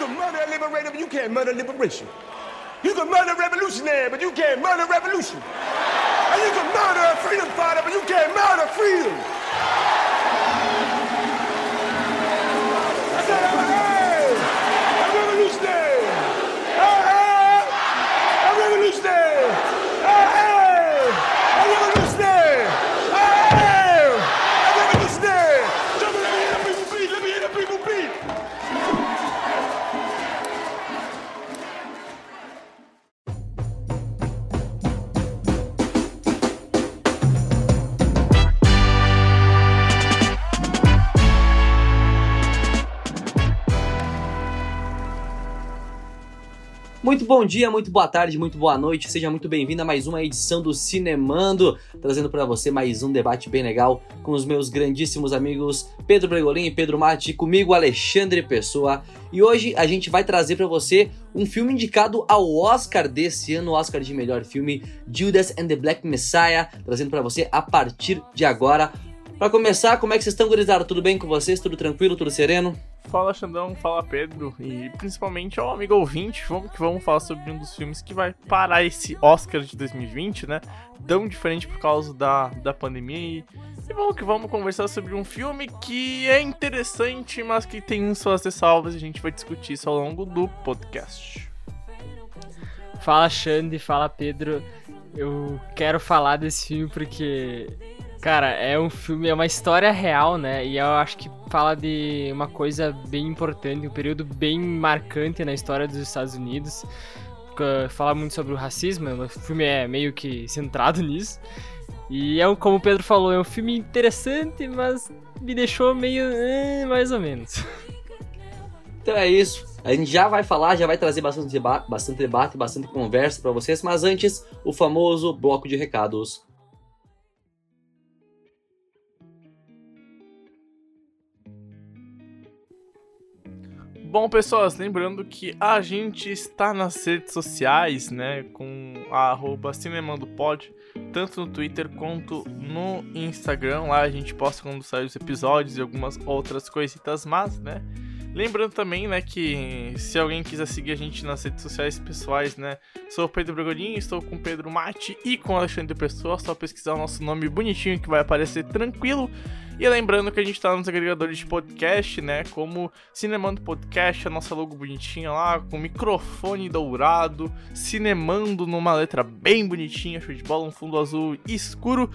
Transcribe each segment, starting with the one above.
can murder a liberator, but you can't murder liberation. You can murder a revolutionary, but you can't murder revolution. And you can murder a freedom fighter, but you can't murder freedom. Muito bom dia, muito boa tarde, muito boa noite. Seja muito bem-vindo a mais uma edição do Cinemando, trazendo para você mais um debate bem legal com os meus grandíssimos amigos Pedro Bregolin e Pedro Mati, comigo Alexandre Pessoa. E hoje a gente vai trazer para você um filme indicado ao Oscar desse ano, Oscar de melhor filme, Judas and the Black Messiah, trazendo para você a partir de agora. Para começar, como é que vocês estão, gurizada? Tudo bem com vocês? Tudo tranquilo? Tudo sereno? Fala Xandão, fala Pedro e principalmente ao amigo ouvinte, vamos que vamos falar sobre um dos filmes que vai parar esse Oscar de 2020, né? Tão diferente por causa da, da pandemia e, e vamos que vamos conversar sobre um filme que é interessante, mas que tem suas ressalvas e a gente vai discutir isso ao longo do podcast. Fala Xande, fala Pedro. Eu quero falar desse filme porque, cara, é um filme, é uma história real, né? E eu acho que fala de uma coisa bem importante, um período bem marcante na história dos Estados Unidos. Fala muito sobre o racismo, o filme é meio que centrado nisso. E é, um- como o Pedro falou, é um filme interessante, mas me deixou meio. eh, mais ou menos. Então é isso. A gente já vai falar, já vai trazer bastante, deba bastante debate, bastante conversa para vocês, mas antes, o famoso bloco de recados. Bom, pessoas, lembrando que a gente está nas redes sociais, né, com a arroba cinemandopod, tanto no Twitter quanto no Instagram. Lá a gente posta quando saem os episódios e algumas outras coisitas más, né. Lembrando também, né, que se alguém quiser seguir a gente nas redes sociais pessoais, né, sou o Pedro Bregolinho, estou com o Pedro Mate e com o Alexandre Pessoa, só pesquisar o nosso nome bonitinho que vai aparecer tranquilo. E lembrando que a gente tá nos agregadores de podcast, né? Como Cinemando Podcast, a nossa logo bonitinha lá, com microfone dourado, Cinemando numa letra bem bonitinha, show de bola, um fundo azul escuro.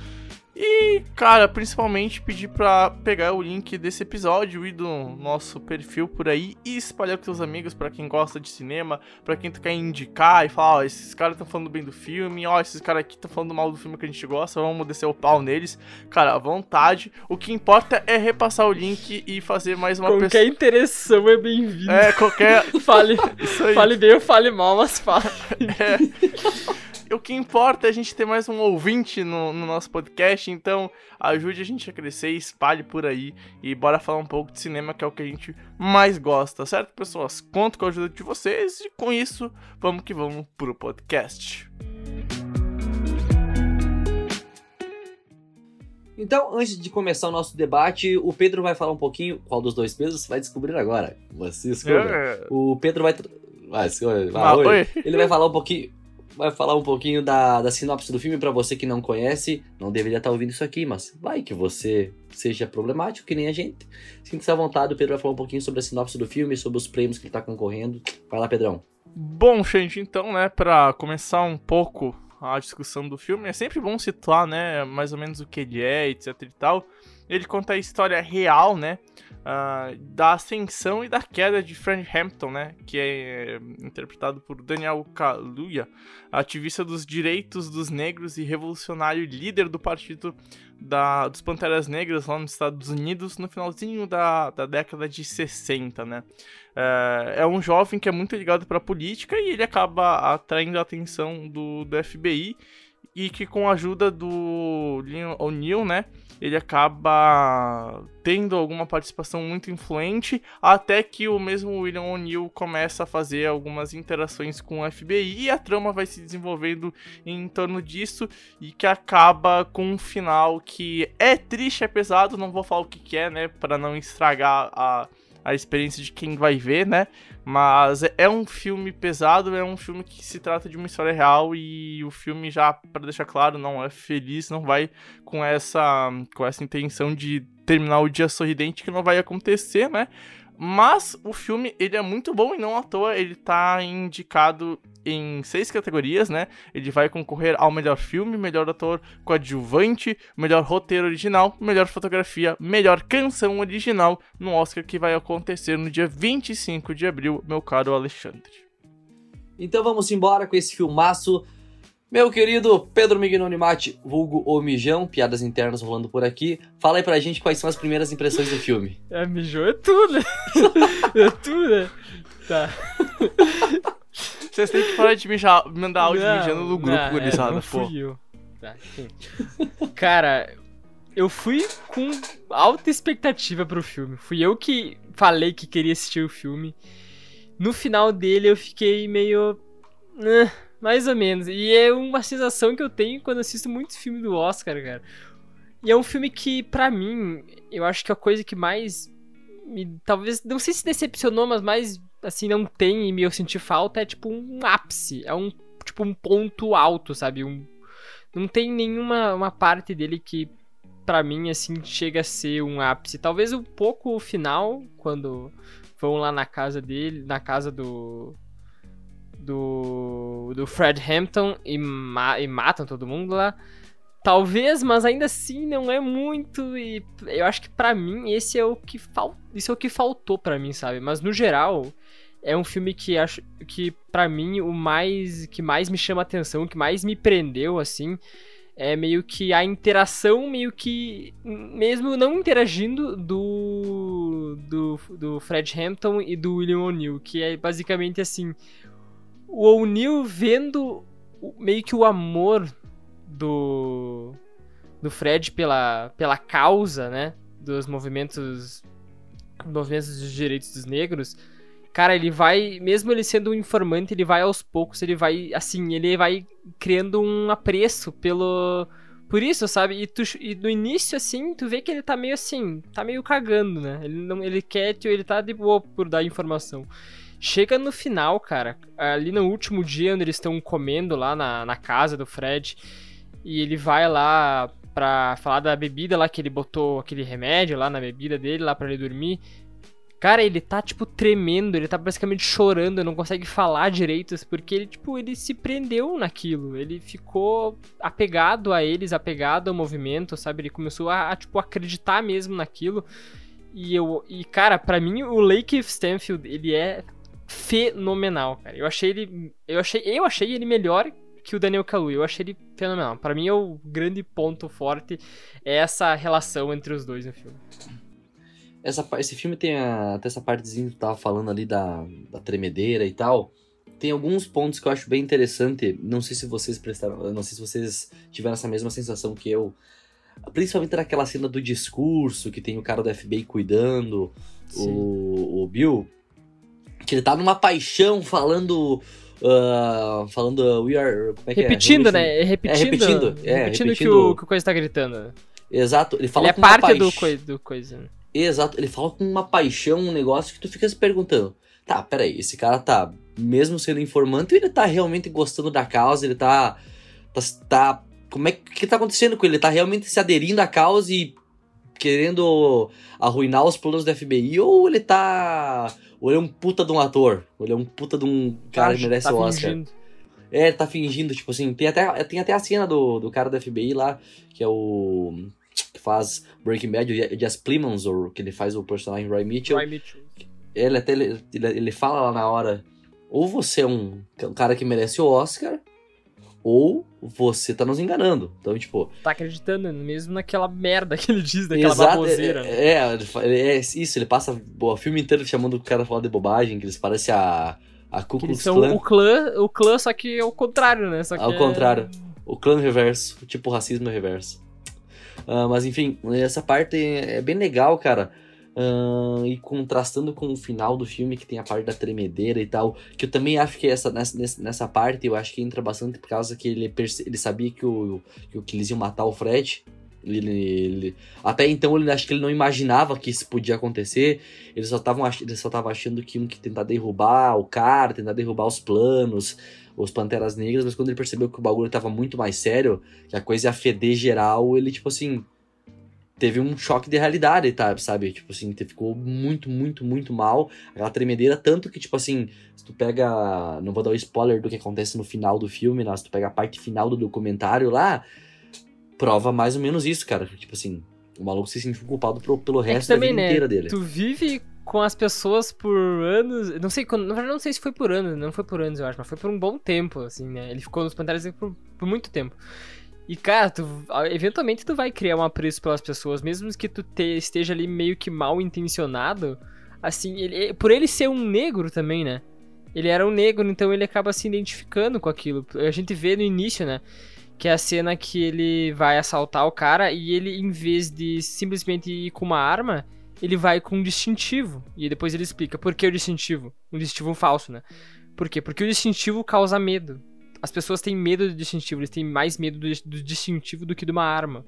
E, cara, principalmente pedir pra pegar o link desse episódio e do nosso perfil por aí e espalhar com seus amigos pra quem gosta de cinema, pra quem tu quer indicar e falar, ó, esses caras estão falando bem do filme, ó, esses caras aqui estão falando mal do filme que a gente gosta, vamos descer o pau neles. Cara, à vontade. O que importa é repassar o link e fazer mais uma Qualquer pessoa. interação é bem-vinda. É, qualquer. Fale, fale bem ou fale mal, mas fale. É. O que importa é a gente ter mais um ouvinte no, no nosso podcast, então ajude a gente a crescer, espalhe por aí e bora falar um pouco de cinema, que é o que a gente mais gosta, certo, pessoas? Conto com a ajuda de vocês e com isso, vamos que vamos pro podcast. Então, antes de começar o nosso debate, o Pedro vai falar um pouquinho. Qual dos dois Pedros você vai descobrir agora? Você escolha. É. O Pedro vai. Vai, escolha. Ah. Ele vai falar um pouquinho. Vai falar um pouquinho da, da sinopse do filme pra você que não conhece. Não deveria estar ouvindo isso aqui, mas vai que você seja problemático, que nem a gente. Sinta-se à vontade, o Pedro vai falar um pouquinho sobre a sinopse do filme, sobre os prêmios que ele tá concorrendo. Vai lá, Pedrão. Bom, gente, então, né, pra começar um pouco a discussão do filme, é sempre bom situar, né, mais ou menos o que ele é, etc e tal. Ele conta a história real, né, ah, da ascensão e da queda de Fred Hampton, né, que é interpretado por Daniel Kaluuya, ativista dos direitos dos negros e revolucionário líder do partido da, dos Panteras Negras lá nos Estados Unidos no finalzinho da, da década de 60, né. É, é um jovem que é muito ligado para a política e ele acaba atraindo a atenção do, do FBI e que com a ajuda do O'Neill, né, ele acaba tendo alguma participação muito influente até que o mesmo William O'Neill começa a fazer algumas interações com o FBI e a trama vai se desenvolvendo em torno disso e que acaba com um final que é triste, é pesado, não vou falar o que, que é, né, para não estragar a a experiência de quem vai ver, né? Mas é- é um filme pesado, é um filme que se trata de uma história real e o filme já, para deixar claro, não é feliz, não vai com essa com essa intenção de terminar o dia sorridente que não vai acontecer, né? Mas o filme, ele é muito bom e não à toa ele tá indicado em seis categorias, né? Ele vai concorrer ao melhor filme, melhor ator coadjuvante, melhor roteiro original, melhor fotografia, melhor canção original no Oscar que vai acontecer no dia 25 de abril, meu caro Alexandre. Então vamos embora com esse filmaço. Meu querido Pedro Mignoni Mate, vulgo o Mijão, piadas internas rolando por aqui. Fala aí pra gente quais são as primeiras impressões do filme. É, mijou é tudo, né? é tudo, né? Tá. Vocês têm que parar de mijar, mandar áudio Não, mijando no grupo, não, gurizada, é, pô. eu. Tá, enfim. Cara, eu fui com alta expectativa pro filme. Fui eu que falei que queria assistir o filme. No final dele eu fiquei meio. né, mais ou menos. E é uma sensação que eu tenho quando assisto muitos filmes do Oscar, cara. E é um filme que, pra mim, eu acho que a coisa que mais. Me, talvez. Não sei se decepcionou, mas mais. Assim, não tem e me eu senti falta é tipo um ápice. É um. Tipo um ponto alto, sabe? Um, não tem nenhuma uma parte dele que pra mim assim chega a ser um ápice. Talvez um pouco o final quando vão lá na casa dele, na casa do do do Fred Hampton e, ma- e matam todo mundo lá. Talvez, mas ainda assim não é muito e eu acho que pra mim esse é o que fal... isso é o que faltou pra mim, sabe? Mas no geral é um filme que acho que pra mim o mais que mais me chama atenção, o que mais me prendeu assim, é meio que a interação, meio que mesmo não interagindo do do, do Fred Hampton e do William O'Neill, que é basicamente assim, o O'Neill vendo meio que o amor do do Fred pela pela causa, né, dos movimentos movimentos dos direitos dos negros. Cara, ele vai, mesmo ele sendo um informante, ele vai aos poucos, ele vai, assim, ele vai criando um apreço pelo. Por isso, sabe? E, tu, e no início, assim, tu vê que ele tá meio assim, tá meio cagando, né? Ele não, ele quer, ele tá de boa por dar informação. Chega no final, cara, ali no último dia, onde eles estão comendo lá na, na casa do Fred, e ele vai lá pra falar da bebida lá que ele botou aquele remédio lá na bebida dele, lá pra ele dormir. Cara, ele tá, tipo, tremendo, ele tá basicamente chorando, não consegue falar direito, porque ele, tipo, ele se prendeu naquilo. Ele ficou apegado a eles, apegado ao movimento, sabe? Ele começou a, a, tipo, acreditar mesmo naquilo. E eu. E, cara, pra mim, o Lake Stanfield, ele é fenomenal, cara. Eu achei ele. Eu achei, eu achei ele melhor que o Daniel Kaluuya. Eu achei ele fenomenal. Pra mim, é o grande ponto forte é essa relação entre os dois no filme. Essa, esse filme tem a- até essa partezinha que tu tava falando ali da, da tremedeira e tal. Tem alguns pontos que eu acho bem interessante. Não sei se vocês prestaram. Não sei se vocês tiveram essa mesma sensação que eu. Principalmente naquela cena do discurso, que tem o cara do FBI cuidando, o, o Bill. Que ele tá numa paixão falando. ah, falando. uh, We are. Como é que repetindo, é? né? Repetindo, repetindo, é, repetindo, que, repetindo- o, que o coisa tá gritando. Exato. Ele fala Ele é parte do, paix- coi, do coisa. né? Exato, ele fala com uma paixão, um negócio que tu fica se perguntando. Tá, peraí, esse cara tá, mesmo sendo informante, ele tá realmente gostando da causa, ele tá. tá, tá como é que, que tá acontecendo com ele? Ele tá realmente se aderindo à causa e querendo arruinar os planos do FBI? Ou ele tá. Ou ele é um puta de um ator? Ou ele é um puta de um cara que merece tá o Oscar? fingindo. É, ele tá fingindo, tipo assim, tem até, tem até a cena do, do cara do FBI lá, que é o. que faz Breaking Bad, o Jess Plemons, ou que ele faz o personagem Roy Mitchell. Roy Mitchell. Ele até ele, ele, ele fala lá na hora, ou você é um, um cara que merece o Oscar, ou você tá nos enganando. Então, tipo, Tá acreditando mesmo naquela merda que ele diz, daquela exato, baboseira. né? é, é, é isso, ele passa o filme inteiro chamando o cara a falar de bobagem, que eles parecem a, a Ku Klux Klan. o clã, o clã, só que ao contrário, né? Só Ao é- contrário. O clã reverso, tipo racismo reverso. Ah, mas enfim, essa parte é bem legal, cara. Ah, e contrastando com o final do filme, que tem a parte da tremedeira e tal, que eu também acho que essa, nessa, nessa- parte eu acho que entra bastante por causa que ele, ele sabia que, o, que, que eles iam matar o Fred. Ele, ele- até então ele acho que ele não imaginava que isso podia acontecer. Ele só tava, ach- ele só tava achando que iam que tentar derrubar o cara, tentar derrubar os planos, os Panteras Negras, mas quando ele percebeu que o bagulho tava muito mais sério, que a coisa ia feder geral, ele, tipo assim, teve um choque de realidade, tá, sabe? Tipo assim, ficou muito, muito, muito mal. Aquela tremedeira, tanto que, tipo assim, se tu pega. Não vou dar o spoiler do que acontece no final do filme, né? Se tu pega a parte final do documentário lá, prova mais ou menos isso, cara. Tipo assim, o maluco se sentiu culpado pro- pelo É resto da também, vida né, inteira dele. tu vive com as pessoas por anos, não sei, quando- não sei se foi por anos, não foi por anos eu acho, mas foi por um bom tempo, assim, né, ele ficou nos Panteras Negras por, por muito tempo. E, cara, tu, eventualmente tu vai criar um apreço pelas pessoas, mesmo que tu te- esteja ali meio que mal intencionado, assim, ele, por ele ser um negro também, né, ele era um negro, então ele acaba se identificando com aquilo. A gente vê no início, né, que é a cena que ele vai assaltar o cara e ele, em vez de simplesmente ir com uma arma, ele vai com um distintivo. E depois ele explica por que o distintivo. Um distintivo falso, né? Por quê? Porque o distintivo causa medo. As pessoas têm medo do distintivo, eles têm mais medo do, do distintivo do que de uma arma.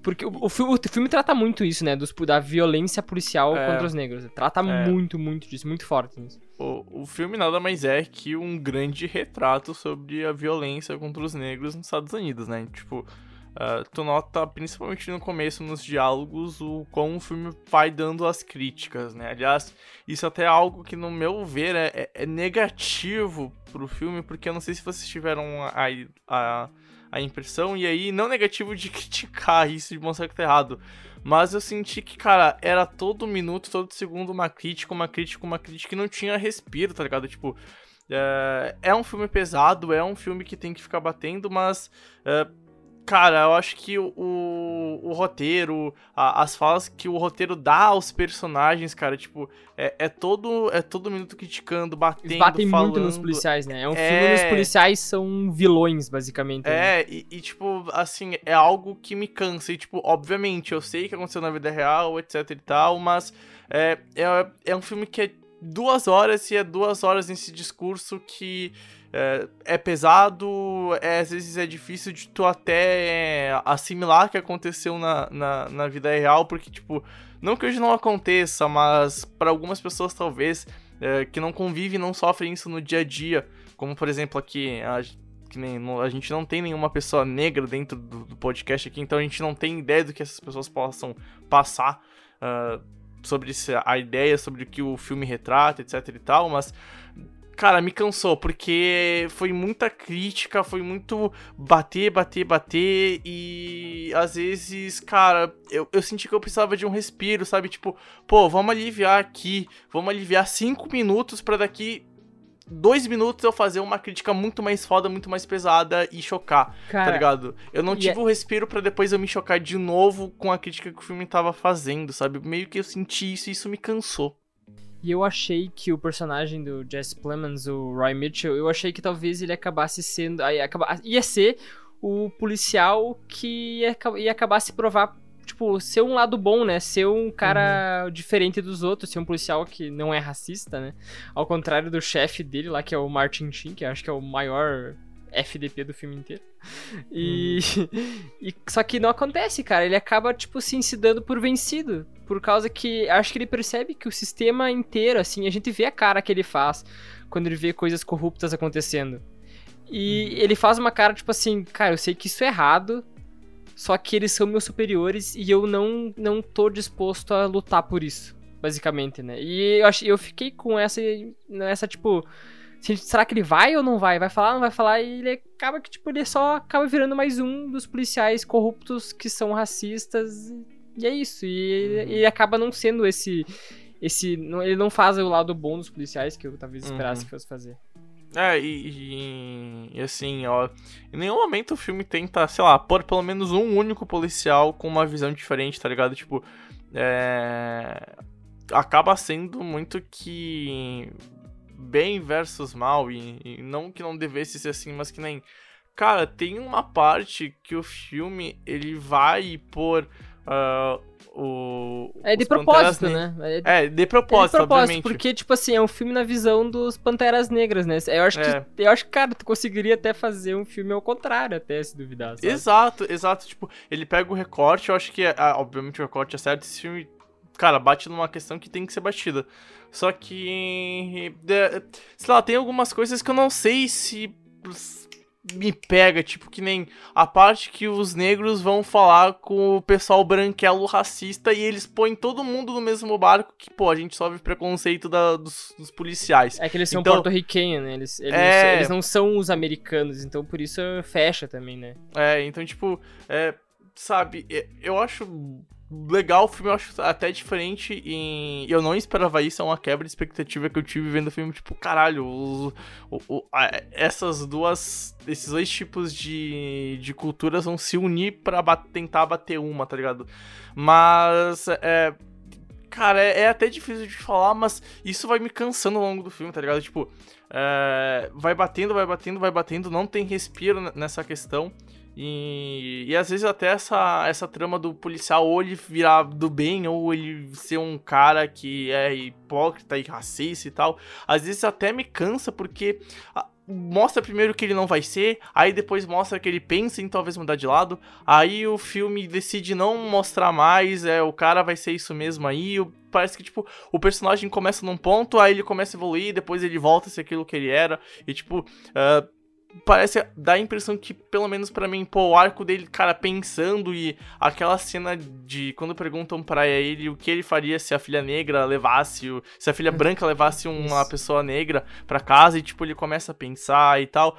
Porque o, o fi- o filme trata muito isso, né? Dos, da violência policial É. contra os negros. Trata É. muito, muito disso, muito forte nisso. O, o filme nada mais é que um grande retrato sobre a violência contra os negros nos Estados Unidos, né? Tipo, ah, tu nota, principalmente no começo, nos diálogos, o como o filme vai dando as críticas, né? Aliás, isso até é algo que, no meu ver, é, é- é negativo pro filme, porque eu não sei se vocês tiveram a, a, a impressão, e aí, não negativo de criticar isso, de mostrar que tá errado, mas eu senti que, cara, era todo minuto, todo segundo uma crítica, uma crítica, uma crítica, e não tinha respiro, tá ligado? Tipo, é, é um filme pesado, é um filme que tem que ficar batendo, mas. é, cara, eu acho que o, o, o roteiro, a- as falas que o roteiro dá aos personagens, cara, tipo, é, é todo é todo minuto criticando, batendo, Eles batem falando. muito nos policiais, né? É um É. filme onde os policiais são vilões, basicamente. né? É, e, e, tipo, assim, é algo que me cansa. E, tipo, obviamente, eu sei que aconteceu na vida real, etc e tal, mas é, é, é um filme que é duas horas e é duas horas nesse discurso que é, é pesado, é, às vezes é difícil de tu até é, assimilar que aconteceu na, na, na vida real, porque, tipo, não que hoje não aconteça, mas para algumas pessoas talvez é, que não convivem não sofrem isso no dia a dia, como por exemplo aqui a, nem, a gente não tem nenhuma pessoa negra dentro do, do podcast aqui, então a gente não tem ideia do que essas pessoas possam passar ah, sobre a ideia, sobre o que o filme retrata, etc e tal, mas. Cara, me cansou, porque foi muita crítica, foi muito bater, bater, bater, e às vezes, cara, eu, eu senti que eu precisava de um respiro, sabe? Tipo, pô, vamos aliviar aqui, vamos aliviar cinco minutos pra daqui dois minutos eu fazer uma crítica muito mais foda, muito mais pesada e chocar, Cara, tá ligado? Eu não tive o respiro pra depois eu me chocar de novo com a crítica que o filme tava fazendo, sabe? Meio que eu senti isso e isso me cansou. E eu achei que o personagem do Jesse Plemons, o Roy Mitchell, eu achei que talvez ele acabasse sendo. aí acaba- Ia ser o policial que ia, ia acabar se provar. Tipo, ser um lado bom, né? Ser um cara diferente dos outros, ser um policial que não é racista, né? Ao contrário do chefe dele lá, que é o Martin Sheen, que eu acho que é o maior FDP do filme inteiro. E, e só que não acontece, cara. Ele acaba tipo se dando por vencido, por causa que acho que ele percebe que o sistema inteiro, assim, a gente vê a cara que ele faz quando ele vê coisas corruptas acontecendo. E ele faz uma cara tipo assim, cara, eu sei que isso é errado, só que eles são meus superiores e eu não não tô disposto a lutar por isso, basicamente, né? E eu eu fiquei com essa essa tipo se- Será que ele vai ou não vai? Vai falar, não vai falar? E ele acaba que, tipo, ele só acaba virando mais um dos policiais corruptos que são racistas. E é isso. E ele, ele acaba não sendo esse. esse não- ele não faz o lado bom dos policiais que eu talvez esperasse Uhum. que fosse fazer. É, e, e- e assim, ó, em nenhum momento o filme tenta, sei lá, pôr pelo menos um único policial com uma visão diferente, tá ligado? Tipo, é. Acaba sendo muito que. Bem versus mal, e, e não que não devesse ser assim, mas que nem. Cara, tem uma parte que o filme ele vai por ah, o. É de propósito, né? É de É, de propósito, propósito, obviamente. porque, tipo assim, é um filme na visão dos Panteras Negras, né? Eu acho É. que, eu acho que, cara, tu conseguiria até fazer um filme ao contrário, até se duvidar, sabe? Exato, exato. Tipo, ele pega o recorte, eu acho que, ah, obviamente, o recorte é certo. Esse filme, cara, bate numa questão que tem que ser batida. Só que. sei lá, tem algumas coisas que eu não sei se. Me pega, tipo, que nem a parte que os negros vão falar com o pessoal branquelo racista e eles põem todo mundo no mesmo barco que, pô, a gente sofre preconceito da- dos, dos policiais. É que eles são Então- porto-riquenhos, né? Eles, eles, É. eles não são os americanos, então por isso fecha também, né? É, então, tipo, é, sabe, é, eu acho legal o filme, eu acho até diferente e eu não esperava isso, é uma quebra de expectativa que eu tive vendo o filme, tipo, caralho, os- o- o- a- essas duas, esses dois tipos de, de culturas vão se unir pra ba- tentar bater uma, tá ligado? Mas, é... Cara, é, é até difícil de falar, mas isso vai me cansando ao longo do filme, tá ligado? Tipo, é, vai batendo, vai batendo, vai batendo, não tem respiro nessa questão. E, e às vezes até essa, essa trama do policial ou ele virar do bem, ou ele ser um cara que é hipócrita e racista e tal, às vezes até me cansa porque mostra primeiro que ele não vai ser, aí depois mostra que ele pensa em talvez mudar de lado, aí o filme decide não mostrar mais, é o cara vai ser isso mesmo aí, parece que tipo o personagem começa num ponto, aí ele começa a evoluir, depois ele volta a ser aquilo que ele era, e tipo, ah, parece dar a impressão que, pelo menos pra mim, pô, o arco dele, cara, pensando e aquela cena de quando perguntam pra ele o que ele faria se a filha negra levasse, o- se a filha branca levasse uma pessoa negra pra casa e, tipo, ele começa a pensar e tal.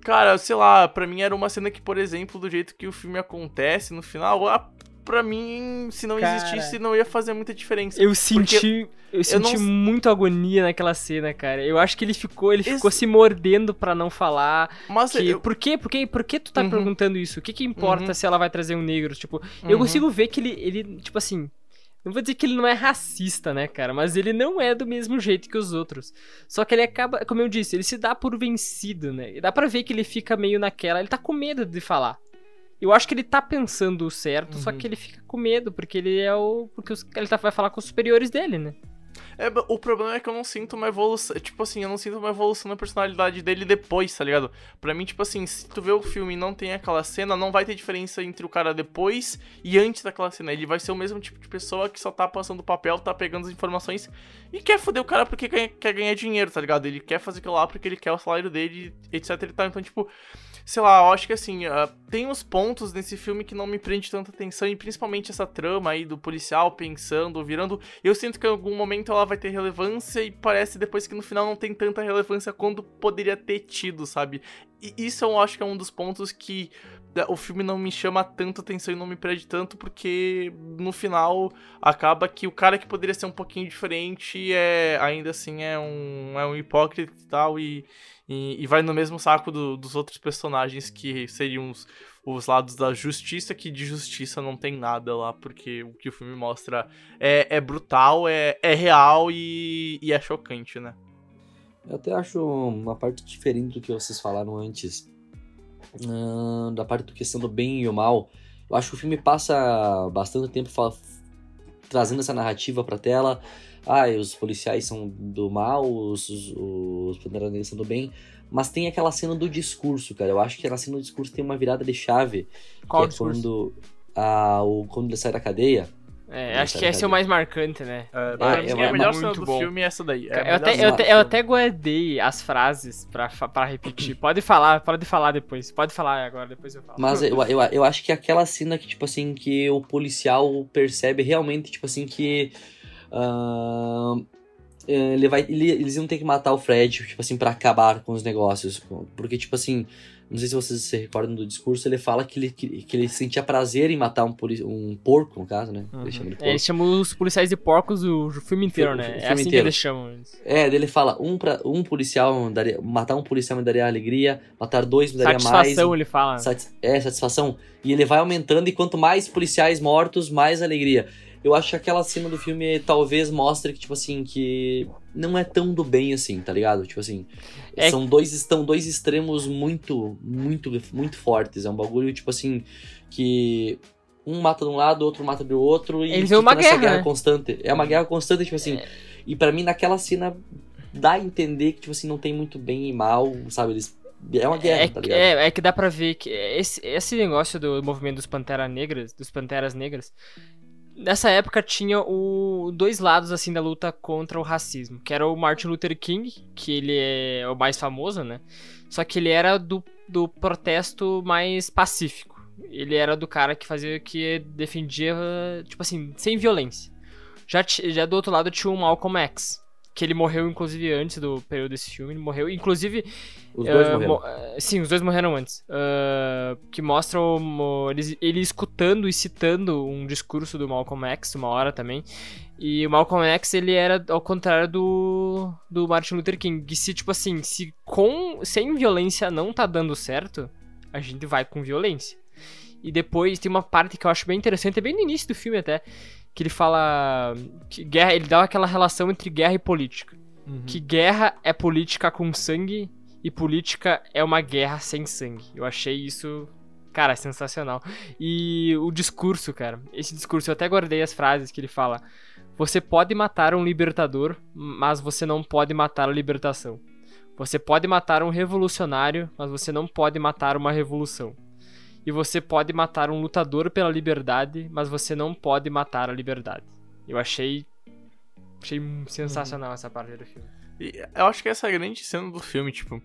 Cara, sei lá, pra mim era uma cena que, por exemplo, do jeito que o filme acontece no final, pra mim, se não Cara. existisse, não ia fazer muita diferença. Eu senti. Eu senti não- muito agonia naquela cena, cara. Eu acho que ele ficou, ele ficou se mordendo pra não falar. Mas Que, eu- por quê? Por quê? Por que tu tá Uhum. perguntando isso? O que que importa Uhum. se ela vai trazer um negro? Tipo, eu Uhum. consigo ver que ele, ele, tipo assim. Não vou dizer que ele não é racista, né, cara? Mas ele não é do mesmo jeito que os outros. Só que ele acaba, como eu disse, ele se dá por vencido, né? E dá pra ver que ele fica meio naquela. Ele tá com medo de falar. Eu acho que ele tá pensando o certo, só Uhum. que ele fica com medo, porque ele é o. Porque os- ele tá, vai falar com os superiores dele, né? É, o problema é que eu não sinto uma evolução. Tipo assim, eu não sinto uma evolução na personalidade dele depois, tá ligado? Pra mim, tipo assim, se tu vê o filme e não tem aquela cena, não vai ter diferença entre o cara depois e antes daquela cena. Ele vai ser o mesmo tipo de pessoa que só tá passando papel, tá pegando as informações e quer foder o cara porque quer ganhar dinheiro, tá ligado? Ele quer fazer aquilo lá porque ele quer o salário dele, etc e tal. Então, tipo. Sei lá, eu acho que assim, ah, tem uns pontos nesse filme que não me prende tanta atenção, e principalmente essa trama aí do policial pensando, virando. Eu sinto que em algum momento ela vai ter relevância e parece depois que no final não tem tanta relevância quanto poderia ter tido, sabe? E isso eu acho que é um dos pontos que né, o filme não me chama tanto atenção e não me prende tanto, porque no final acaba que o cara que poderia ser um pouquinho diferente é ainda assim é um, é um hipócrita e tal, e, e, e vai no mesmo saco do- dos outros personagens que seriam os, os lados da justiça, que de justiça não tem nada lá, porque o que o filme mostra é, é brutal, é, é real e, e é chocante, né? Eu até acho uma parte diferente do que vocês falaram antes. Ahn, da parte do questão do bem e o mal. Eu acho que o filme passa bastante tempo trazendo essa narrativa pra tela. Ah, os policiais são do mal, os, os, os Panteras Negras são do bem. Mas tem aquela cena do discurso, cara. Eu acho que na cena do discurso tem uma virada de chave. Qual que é discurso? quando, ah, o, quando ele sai da cadeia. É, acho que esse é o mais marcante, né? É, pra mim, é a uma- melhor cena do bom. filme é essa daí. É a eu, até, eu, eu até guardei as frases pra, pra repetir. Pode falar, pode falar depois. Pode falar agora, depois eu falo. Mas eu, eu, eu acho que aquela cena que, tipo assim, que o policial percebe realmente, tipo assim, que. Ahn, ele vai, ele- eles iam ter que matar o Fred, tipo assim, pra acabar com os negócios. Porque, tipo assim, não sei se vocês se recordam do discurso, ele fala que ele, que, que ele sentia prazer em matar um, um porco, no caso, né? Uhum. Ele chama de É, porco. eles chamam os policiais de porcos o, o filme inteiro, O né? filme é assim que inteiro. eles chamam. É, ele fala, um, pra, um policial daria. Matar um policial me daria alegria, matar dois me daria mais. Satisfação, ele fala. Satis- É, satisfação. E ele vai aumentando, e quanto mais policiais mortos, mais alegria. Eu acho que aquela cena do filme talvez mostre que, tipo assim, que não é tão do bem assim, tá ligado? Tipo assim, É- são dois, estão dois extremos muito, muito, muito fortes. É um bagulho, tipo assim, que um mata de um lado, outro mata do outro, e Eles fica vão uma guerra, guerra né? constante. É uma guerra constante, tipo assim. E pra mim, naquela cena, dá a entender que, tipo assim, não tem muito bem e mal, sabe? Eles. É uma guerra, É, tá ligado? é, é que dá pra ver que esse, esse negócio do movimento dos Panteras Negras, dos Panteras Negras, nessa época tinha o dois lados assim da luta contra o racismo, que era o Martin Luther King, que ele é o mais famoso, né? Só que ele era do, do protesto mais pacífico. Ele era do cara que fazia que defendia, tipo assim, sem violência. Já, já do outro lado tinha o Malcolm X, que ele morreu inclusive antes do período desse filme, ele morreu, inclusive Os dois ah, morreram. mo- ah, sim, os dois morreram antes. Ah, que mostra o mo- ele, ele escutando e citando um discurso do Malcolm X, uma hora também. E o Malcolm X, ele era ao contrário do, do Martin Luther King. Que se, tipo assim, se com, sem violência não tá dando certo, a gente vai com violência. E depois tem uma parte que eu acho bem interessante, é bem no início do filme até, que ele fala que guerra, ele dá aquela relação entre guerra e política Uhum. que guerra é política com sangue e política é uma guerra sem sangue. Eu achei isso, cara, sensacional. E o discurso, cara, esse discurso, eu até guardei as frases que ele fala. Você pode matar um libertador, mas você não pode matar a libertação. Você pode matar um revolucionário, mas você não pode matar uma revolução. E você pode matar um lutador pela liberdade, mas você não pode matar a liberdade. Eu achei achei sensacional essa parte do filme. Eu acho que essa é a grande cena do filme, tipo.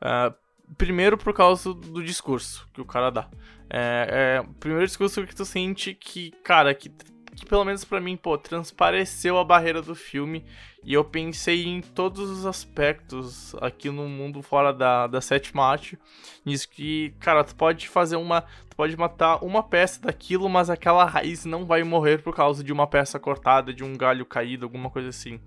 ah, primeiro por causa do discurso que o cara dá. É, é primeiro discurso que tu sente que, cara, que, que pelo menos pra mim, pô, transpareceu a barreira do filme. E eu pensei em todos os aspectos aqui no mundo fora da, da sétima arte. Nisso que, cara, tu pode fazer uma. Tu pode matar uma peça daquilo, mas aquela raiz não vai morrer por causa de uma peça cortada, de um galho caído, alguma coisa assim.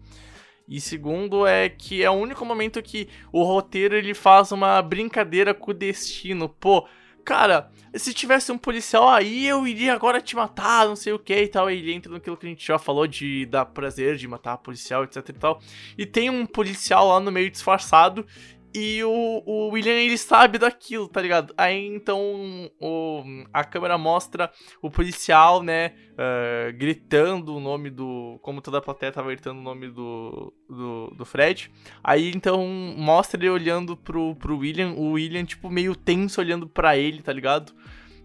E segundo é que é o único momento que o roteiro ele faz uma brincadeira com o destino. Pô, cara, se tivesse um policial aí, eu iria agora te matar, não sei o que e tal. Aí ele entra naquilo que a gente já falou de dar prazer de matar policial, etc e tal. E tem um policial lá no meio disfarçado. E o, o William, ele sabe daquilo, tá ligado? Aí então o, a câmera mostra o policial, né, ah, gritando o nome do. Como toda a plateia tava gritando o nome do, do, do Fred. Aí então mostra ele olhando pro, pro William, o William, tipo, meio tenso olhando pra ele, tá ligado?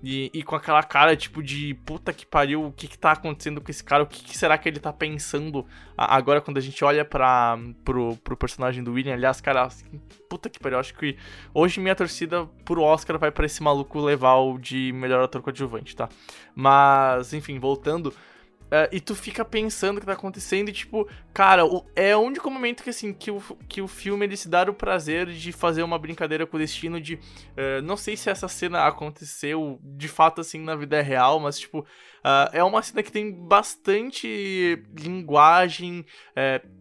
E, e com aquela cara, tipo, de puta que pariu, o que que tá acontecendo com esse cara? O que, que será que ele tá pensando agora quando a gente olha pra, pro, pro personagem do William? Aliás, cara, assim, puta que pariu, acho que hoje minha torcida pro Oscar vai pra esse maluco levar o de melhor ator coadjuvante, tá? Mas, enfim, voltando. É, e tu fica pensando o que tá acontecendo e, tipo, cara, o- é o único momento que, assim, que o, que o filme ele se dá o prazer de fazer uma brincadeira com o destino de. é, não sei se essa cena aconteceu de fato, assim, na vida real, mas, tipo, ah, é uma cena que tem bastante linguagem,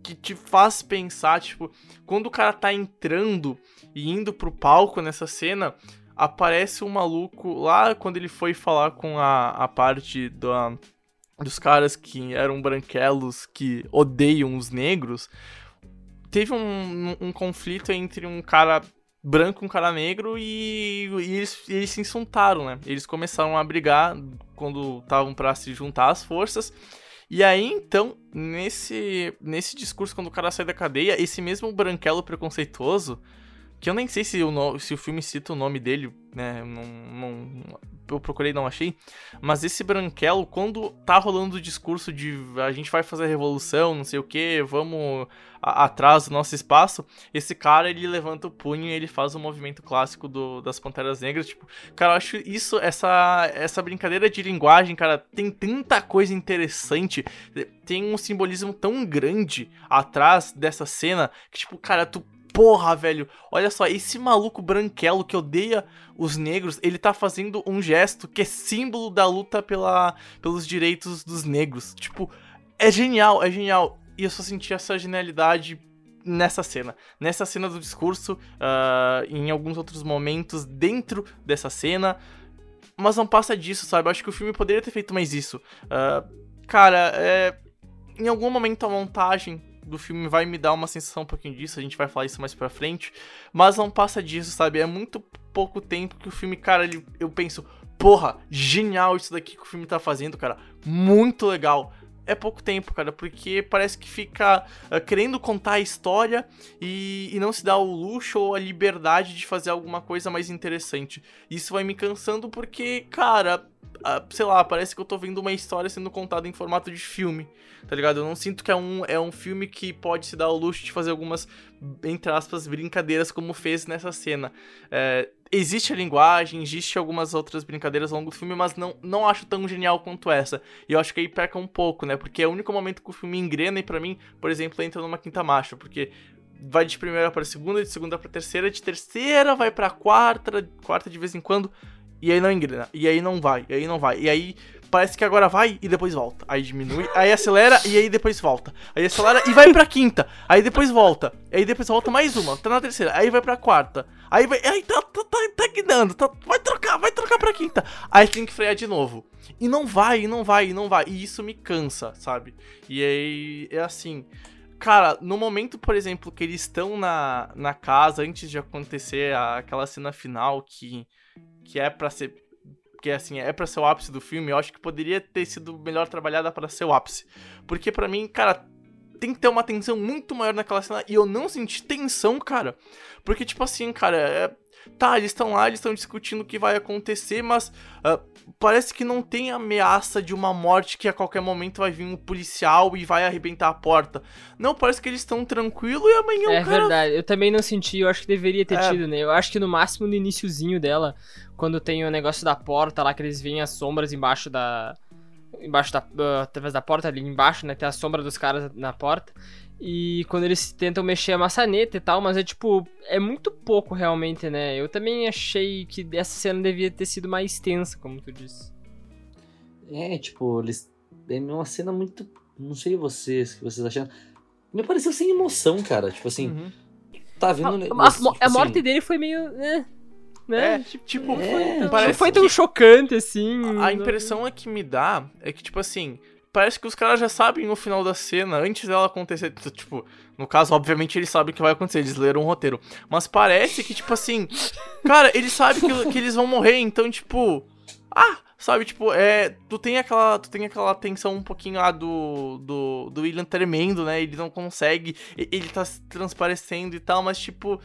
que te faz pensar, tipo, quando o cara tá entrando e indo pro palco nessa cena, aparece um maluco lá quando ele foi falar com a, a parte da, dos caras que eram branquelos que odeiam os negros. Teve um, um, um conflito entre um cara branco e um cara negro e, e eles, eles se insultaram, né? Eles começaram a brigar quando estavam pra se juntar as forças. E aí, então, nesse, nesse discurso, quando o cara sai da cadeia, esse mesmo branquelo preconceituoso, que eu nem sei se o, se o filme cita o nome dele, né? Não, não- eu procurei não achei. Mas esse branquelo, quando tá rolando o discurso de a gente vai fazer a revolução, não sei o que, vamos a- atrás do nosso espaço, esse cara ele levanta o punho e ele faz o movimento clássico do, das Panteras Negras. Tipo, cara, eu acho isso, essa, essa brincadeira de linguagem, cara, tem tanta coisa interessante, tem um simbolismo tão grande atrás dessa cena que, tipo, cara, tu Porra, velho, olha só, esse maluco branquelo que odeia os negros, ele tá fazendo um gesto que é símbolo da luta pela, pelos direitos dos negros. Tipo, é genial, é genial. E eu só senti essa genialidade nessa cena. Nessa cena do discurso, ah, em alguns outros momentos dentro dessa cena. Mas não passa disso, sabe? Eu acho que o filme poderia ter feito mais isso. Ah, cara, é, em algum momento a montagem do filme vai me dar uma sensação um pouquinho disso, a gente vai falar isso mais pra frente, mas não passa disso, sabe? É muito pouco tempo que o filme, cara, ele, eu penso, porra, genial isso daqui que o filme tá fazendo, cara. Muito legal é pouco tempo, cara, porque parece que fica uh, querendo contar a história e, e, não se dá o luxo ou a liberdade de fazer alguma coisa mais interessante. Isso vai me cansando porque, cara, sei lá, parece que eu tô vendo uma história sendo contada em formato de filme, tá ligado? Eu não sinto que é um, é um filme que pode se dar o luxo de fazer algumas, entre aspas, brincadeiras como fez nessa cena. É, existe a linguagem, existe algumas outras brincadeiras ao longo do filme, mas não, não acho tão genial quanto essa. E eu acho que aí peca um pouco, né? Porque é o único momento que o filme engrena e para mim, por exemplo, entra numa quinta marcha, porque vai de primeira para segunda, de segunda para terceira, de terceira vai para quarta, quarta de vez em quando, e aí não engrena, e aí não vai, e aí não vai. E aí parece que agora vai e depois volta. Aí diminui, aí acelera e aí depois volta. Aí acelera e vai pra quinta. Aí depois volta. Aí depois volta mais uma. Tá na terceira. Aí vai pra quarta. Aí vai. Aí tá, tá, tá, tá guinando. Tá, vai trocar, vai trocar pra quinta. Aí tem que frear de novo. E não vai, e não vai, e não vai. E isso me cansa, sabe? E aí é assim. Cara, no momento, por exemplo, que eles estão na, na casa, antes de acontecer a, aquela cena final que, que é para ser porque assim, é para ser o ápice do filme, eu acho que poderia ter sido melhor trabalhada para ser o ápice. Porque para mim, cara, tem que ter uma tensão muito maior naquela cena e eu não senti tensão, cara. Porque tipo assim, cara, é, Tá, eles estão lá, eles estão discutindo o que vai acontecer, mas uh, parece que não tem ameaça de uma morte que a qualquer momento vai vir um policial e vai arrebentar a porta. Não, parece que eles estão tranquilos e amanhã é o cara... É verdade, eu também não senti, eu acho que deveria ter é... tido, né? Eu acho que no máximo no iníciozinho dela, quando tem o negócio da porta lá, que eles veem as sombras embaixo da... Embaixo da... Uh, através da porta ali embaixo, né? Tem a sombra dos caras na porta. E quando eles tentam mexer a maçaneta e tal, mas é tipo, é muito pouco realmente, né? Eu também achei que essa cena devia ter sido mais tensa, como tu disse. É, tipo, eles. É uma cena muito. Não sei vocês, que vocês acham. Me pareceu sem emoção, cara. Tipo assim. Uhum. Tá vendo. A, a, tipo a morte assim... dele foi meio. Né? Né? É, tipo, tipo é, foi, tão, parece foi tão que... chocante assim. A, a impressão é que me dá é que, tipo assim, parece que os caras já sabem o final da cena antes dela acontecer. Tipo, no caso, obviamente, eles sabem o que vai acontecer, eles leram o roteiro. Mas parece que, tipo assim, cara, eles sabem que, que eles vão morrer, então, tipo. Ah, sabe, tipo, é. Tu tem aquela. Tu tem aquela tensão um pouquinho lá do. Do, do William tremendo, né? Ele não consegue. Ele tá transparecendo e tal, mas, tipo.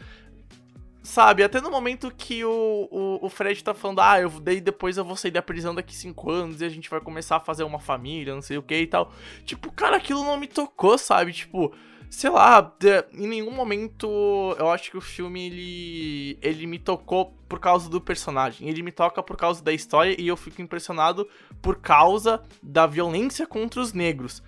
Sabe, até no momento que o, o, o, Fred tá falando, ah, eu daí depois eu vou sair da prisão daqui cinco anos e a gente vai começar a fazer uma família, não sei o que e tal. Tipo, cara, aquilo não me tocou, sabe? Tipo, sei lá, em nenhum momento eu acho que o filme ele, ele me tocou por causa do personagem. Ele me toca por causa da história e eu fico impressionado por causa da violência contra os negros.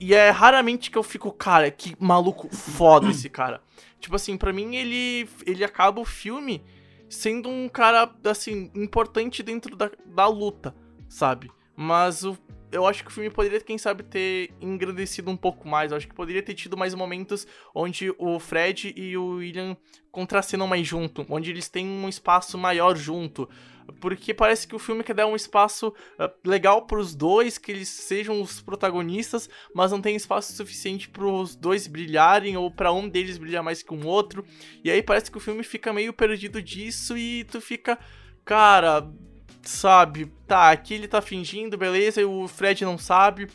E é raramente que eu fico, cara, que maluco foda esse cara. Tipo assim, para mim ele ele acaba o filme sendo um cara, assim, importante dentro da, da luta, sabe? Mas o, eu acho que o filme poderia, quem sabe, ter engrandecido um pouco mais. Eu acho que poderia ter tido mais momentos onde o Fred e o William contracenam mais junto, onde eles têm um espaço maior junto porque parece que o filme quer dar um espaço uh, legal para os dois, que eles sejam os protagonistas, mas não tem espaço suficiente para os dois brilharem ou para um deles brilhar mais que o um outro. E aí parece que o filme fica meio perdido disso e tu fica, cara, sabe? Tá, aqui ele tá fingindo, beleza, e o Fred não sabe.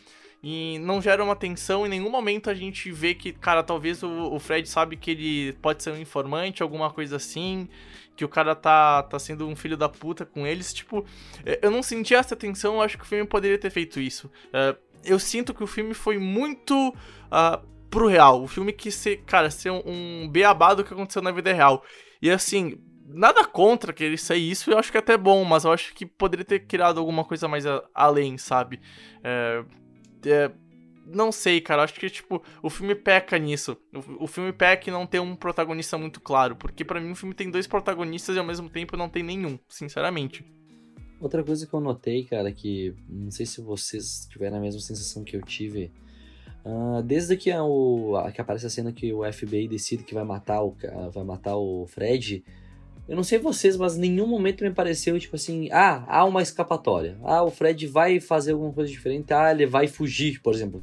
E não gera uma tensão, em nenhum momento a gente vê que, cara, talvez o, o Fred sabe que ele pode ser um informante, alguma coisa assim que o cara tá, tá sendo um filho da puta com eles. Tipo, é, eu não senti essa tensão, eu acho que o filme poderia ter feito isso. Uh, eu sinto que o filme foi muito uh, pro real. O filme quis ser, cara, ser um, um beabá do que aconteceu na vida real. E assim, nada contra que ele saia isso, eu acho que é até bom, mas eu acho que poderia ter criado alguma coisa mais a, além, sabe? É, é, não sei, cara. Acho que, tipo, o filme peca nisso. O, o filme peca em não ter um protagonista muito claro. Porque para mim o filme tem dois protagonistas e ao mesmo tempo não tem nenhum, sinceramente. Outra coisa que eu notei, cara, que não sei se vocês tiveram a mesma sensação que eu tive. Uh, desde que, a, o, a, que aparece a cena que o FBI decide que vai matar o, vai matar o Fred, eu não sei vocês, mas em nenhum momento me pareceu, tipo assim, ah, há uma escapatória. Ah, o Fred vai fazer alguma coisa diferente. Ah, ele vai fugir, por exemplo.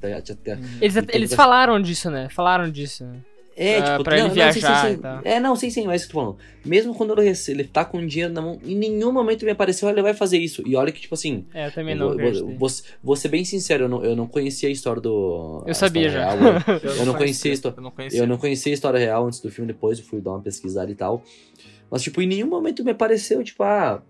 Eles, eles falaram disso, né? Falaram disso. Né? É, Ah, tipo, pra ele não, não, sim, viajar sim, sim. É, não, sim, sim, mas eu tô falando. Mesmo quando ele, rece- ele tá com dinheiro na mão, em nenhum momento me apareceu, ele vai fazer isso. E olha que, tipo assim, É, eu também eu não vou, acreditei. vou, vou, vou ser bem sincero, eu não, eu não conhecia a história do. Eu a sabia história já. real, eu- Eu, não não conhecia isso. Eu não conhecia. Eu não conhecia a história real antes do filme, depois eu fui dar uma pesquisada e tal. Mas, tipo, em nenhum momento me apareceu, tipo, ah.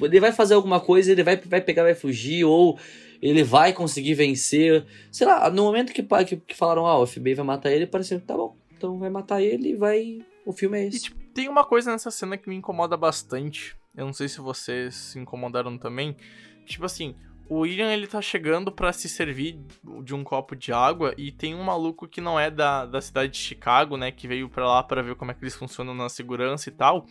Ele vai fazer alguma coisa, ele vai, vai pegar, vai fugir, ou ele vai conseguir vencer. Sei lá, no momento que, que, que falaram, ah, o FBI vai matar ele, pareceu, tá bom, então vai matar ele e vai. O filme é E, esse. tipo, tem uma coisa nessa cena que me incomoda bastante. Eu não sei se vocês se incomodaram também. Tipo assim, o William ele tá chegando pra se servir de um copo de água e tem um maluco que não é da, da cidade de Chicago, né? Que veio pra lá pra ver como é que eles funcionam na segurança e tal.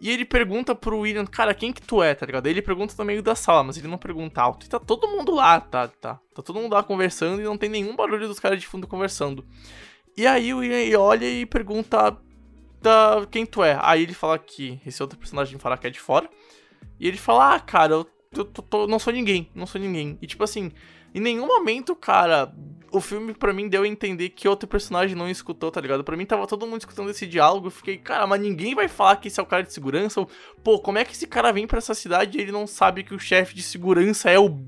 E ele pergunta pro William, cara, quem que tu é, tá ligado? Ele pergunta no meio da sala, mas ele não pergunta alto. E tá todo mundo lá, tá, tá. Tá todo mundo lá conversando e não tem nenhum barulho dos caras de fundo conversando. E aí o William olha e pergunta da quem tu é. Aí ele fala que esse outro personagem fala que é de fora. E ele fala, ah, cara, eu, eu tô- tô- não sou ninguém, não sou ninguém. E tipo assim, em nenhum momento, cara, o filme pra mim deu a entender que outro personagem não escutou, tá ligado? Pra mim tava todo mundo escutando esse diálogo. Eu fiquei, cara, mas ninguém vai falar que esse é o cara de segurança. Ou, pô, como é que esse cara vem pra essa cidade e ele não sabe que o chefe de segurança é o.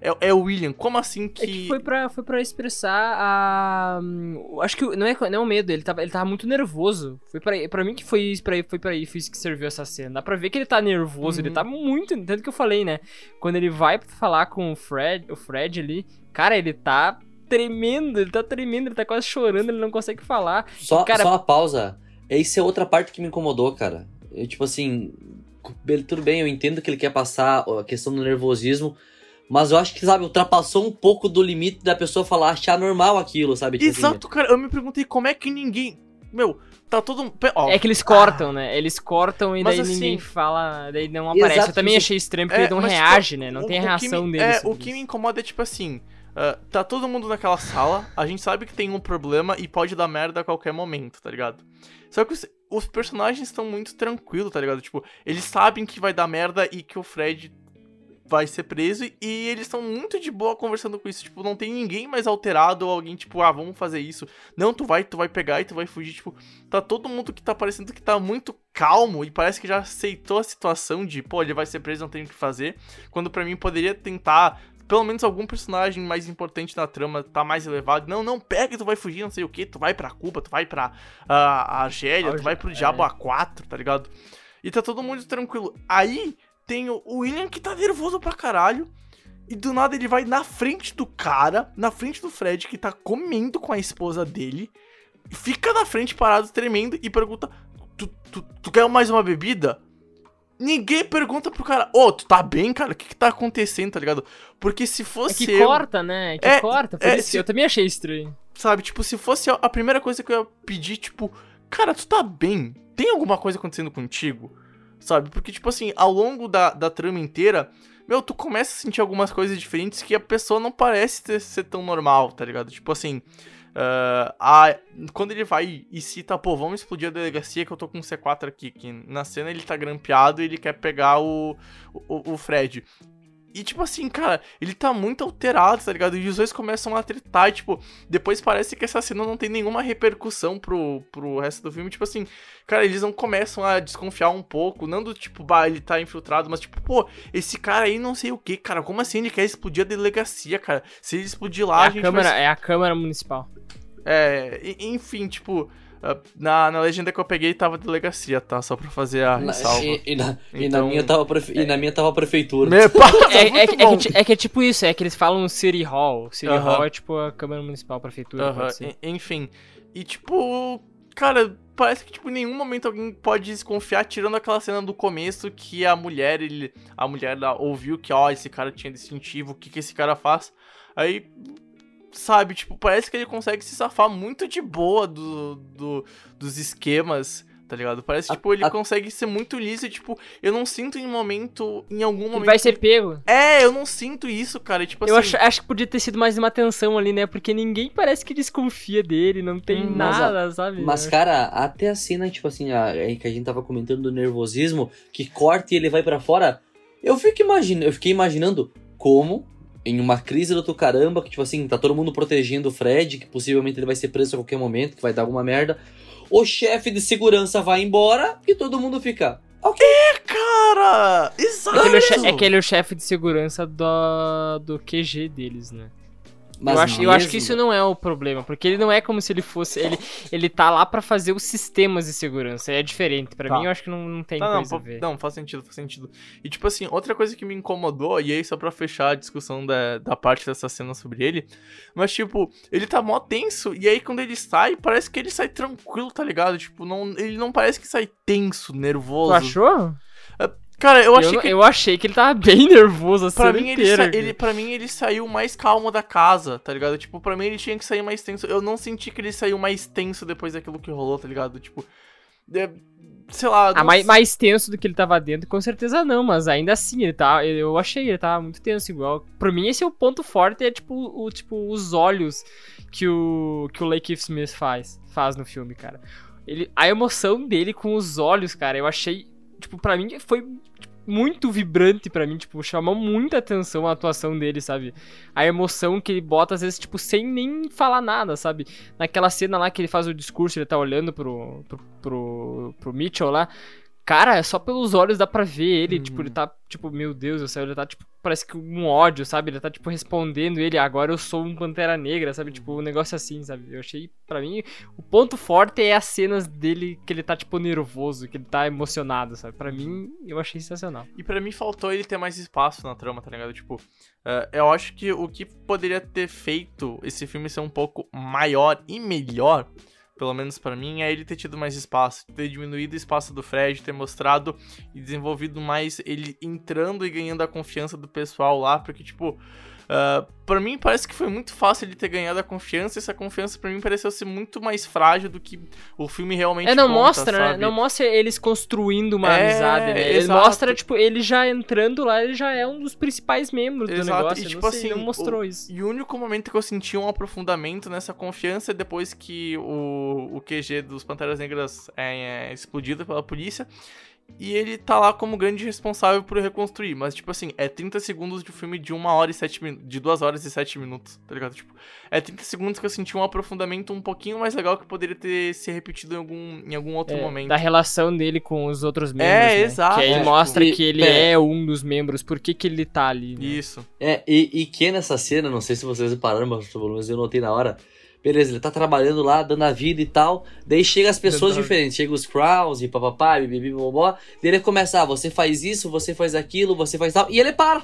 É, é o William? Como assim que. É que foi pra, foi pra expressar a. hum, Acho que não é, não é o medo, ele tava, ele tava muito nervoso. Foi pra, pra mim que foi isso, pra, foi pra isso que serviu essa cena. Dá pra ver que ele tá nervoso, ele Uhum. tá muito. Tanto que eu falei, né? Quando ele vai falar com o Fred, o Fred ali, cara, ele tá tremendo, ele tá tremendo, ele tá quase chorando, ele não consegue falar. Só, cara- só uma pausa. Essa é outra parte que me incomodou, cara. Eu, tipo assim, ele- tudo bem, eu entendo que ele quer passar a questão do nervosismo, mas eu acho que, sabe, ultrapassou um pouco do limite da pessoa falar, achar normal aquilo, sabe? Tipo assim, Exato, cara. Eu me perguntei como é que ninguém. Meu, tá todo. mundo- Ó, É que eles cortam, né? Eles cortam e daí assim- ninguém fala, daí não aparece. Exato, eu também achei estranho porque É, ele não mas, tipo, reage, né? Não o- tem que reação me- dele. É, o que isso. me incomoda é tipo assim. ah, tá todo mundo naquela sala, a gente sabe que tem um problema e pode dar merda a qualquer momento, tá ligado? Só que os, os personagens estão muito tranquilos, tá ligado? Tipo, eles sabem que vai dar merda e que o Fred vai ser preso e eles estão muito de boa conversando com isso. Tipo, não tem ninguém mais alterado ou alguém, tipo, ah, vamos fazer isso. Não, tu vai, tu vai pegar e tu vai fugir. Tipo, tá todo mundo que tá parecendo que tá muito calmo e parece que já aceitou a situação de, pô, ele vai ser preso, não tem o que fazer. Quando pra mim poderia tentar, pelo menos algum personagem mais importante na trama tá mais elevado. Não, não, pega e tu vai fugir, não sei o que. Tu vai pra Cuba, tu vai pra ah, Argélia, tu vai pro É. Diabo A4, tá ligado? E tá todo mundo tranquilo. Aí tem o William que tá nervoso pra caralho. E do nada ele vai na frente do cara, na frente do Fred, que tá comendo com a esposa dele. Fica na frente parado, tremendo, e pergunta: Tu, tu, tu quer mais uma bebida? Ninguém pergunta pro cara, ô, tu tá bem, cara? O que que tá acontecendo, tá ligado? Porque se É fosse que eu, corta, né? É que É, corta. Por é, isso se- eu também achei estranho. sabe, tipo, se fosse a a primeira coisa que eu ia pedir, tipo, cara, tu tá bem? Tem alguma coisa acontecendo contigo? Sabe? Porque, tipo assim, ao longo da, da trama inteira, meu, tu começa a sentir algumas coisas diferentes que a pessoa não parece ter- ser tão normal, tá ligado? Tipo assim, ah, a- quando ele vai e cita, pô, vamos explodir a delegacia que eu tô com um C4 aqui, que na cena ele tá grampeado e ele quer pegar o, o, o Fred. E, tipo assim, cara, ele tá muito alterado, tá ligado? E os dois começam a tretar, e, tipo, depois parece que essa cena não tem nenhuma repercussão pro, pro resto do filme. Tipo assim, cara, eles não começam a desconfiar um pouco. Não do tipo, bah, ele tá infiltrado, mas tipo, pô, esse cara aí não sei o que, cara. Como assim ele quer explodir a delegacia, cara? Se ele explodir lá, é, a a gente câmara, vai. é a Câmara Municipal. É, enfim, tipo, na, na legenda que eu peguei tava delegacia, tá? Só pra fazer a ressalva. e, e na, e na Então- minha tava prefe- e na minha tava prefeitura. Me- pá, tá É, é, que- é que, é que é tipo isso, é que eles falam City Hall. City Aham. Hall é tipo a Câmara Municipal, a Prefeitura. Ser. en- Enfim. E tipo, cara, parece que tipo, em nenhum momento alguém pode desconfiar, tirando aquela cena do começo que a mulher, ele, a mulher ouviu que, ó, esse cara tinha distintivo, o que que esse cara faz? Aí, sabe, tipo, parece que ele consegue se safar muito de boa do, do- dos esquemas. Tá ligado? Parece, A- tipo, ele a- consegue ser muito liso e, tipo, eu não sinto em momento, em algum Ele momento. vai ser pego. É, eu não sinto isso, cara. Tipo Eu assim. acho, acho que podia ter sido mais uma tensão ali, né? Porque ninguém parece que desconfia dele, não tem Hum, mas a- nada, sabe? Mas, cara, até a cena, tipo assim, a, é que a gente tava comentando do nervosismo, que corta e ele vai pra fora, eu fico imaginando, eu fiquei imaginando como em uma crise do caramba, que tipo assim, tá todo mundo protegendo o Fred, que possivelmente ele vai ser preso a qualquer momento, que vai dar alguma merda. O chefe de segurança vai embora e todo mundo fica. Ok. Cara, É exato. que, ele é o é que ele é o chefe de segurança do, do QG deles, né? Mas eu, acho, eu acho que mesmo- isso não é o problema, porque ele não é como se ele fosse. Ele, ele tá lá pra fazer os sistemas de segurança. É diferente. Pra Tá. mim, eu acho que não, não tem Não, não, coisa a pô, ver. não, faz sentido, faz sentido. E tipo assim, outra coisa que me incomodou, e aí só pra fechar a discussão da, da parte dessa cena sobre ele, mas tipo, ele tá mó tenso, e aí quando ele sai, parece que ele sai tranquilo, tá ligado? Tipo, não, ele não parece que sai tenso, nervoso. Tu achou? Cara, eu achei não- que eu achei que ele tava bem nervoso a Pra mim, ele, inteira. sa- ele, pra mim, ele saiu mais calmo da casa, tá ligado? Tipo, pra mim ele tinha que sair mais tenso. Eu não senti que ele saiu mais tenso depois daquilo que rolou, tá ligado? Tipo, é, sei lá. Ah, mais, mais tenso do que ele tava dentro, com certeza não, mas ainda assim, ele tá. Eu achei, ele tava muito tenso igual. Pra mim, esse é o ponto forte, é tipo, o, tipo os olhos que o, que o Lake Smith faz, faz no filme, cara. Ele, a emoção dele com os olhos, cara, eu achei. Tipo, pra mim foi muito vibrante pra mim, tipo, chamou muita atenção a atuação dele, sabe? A emoção que ele bota, às vezes, tipo, sem nem falar nada, sabe? Naquela cena lá que ele faz o discurso, ele tá olhando pro, pro, pro, pro Mitchell lá. Cara, é só pelos olhos dá pra ver ele, Uhum. tipo, ele tá, tipo, meu Deus do céu, ele tá, tipo, parece que um ódio, sabe? Ele tá, tipo, respondendo ele, agora eu sou um Pantera Negra, sabe? Tipo, um negócio assim, sabe? Eu achei, pra mim, o ponto forte é as cenas dele que ele tá, tipo, nervoso, que ele tá emocionado, sabe? Pra mim, eu achei sensacional. E pra mim faltou ele ter mais espaço na trama, tá ligado? Tipo, é, eu acho que o que poderia ter feito esse filme ser um pouco maior e melhor, pelo menos pra mim, é ele ter tido mais espaço, ter diminuído o espaço do Fred, ter mostrado e desenvolvido mais ele entrando e ganhando a confiança do pessoal lá, porque, tipo. Uh, para mim parece que foi muito fácil ele ter ganhado a confiança, e essa confiança pra mim pareceu ser muito mais frágil do que o filme realmente É, não conta, mostra, né? sabe? Não mostra eles construindo uma É, amizade, né? Ele exato. mostra, tipo, ele já entrando lá, ele já é um dos principais membros do Exato, negócio. e, não tipo sei, assim, não mostrou o- isso. E o único momento que eu senti um aprofundamento nessa confiança é depois que o, o QG dos Panteras Negras é, é explodido pela polícia. E ele tá lá como grande responsável por reconstruir. Mas, tipo assim, é 30 segundos de um filme de uma hora e sete minutos. De duas horas e sete minutos, tá ligado? Tipo, é 30 segundos que eu senti um aprofundamento um pouquinho mais legal que poderia ter se repetido em algum, em algum outro É, momento. da relação dele com os outros membros. É, né? exato, Que aí tipo, mostra e- que ele é. é. um dos membros, por que, que ele tá ali. Né? Isso. É, e, e que nessa cena, não sei se vocês repararam, mas pelo menos eu notei na hora. Beleza, ele tá trabalhando lá, dando a vida e tal. Daí chega as pessoas a- diferentes, chega os Crowns e papapá, bibibi, bobó. Daí ele começa, ah, você faz isso, você faz aquilo, você faz tal. E ele para.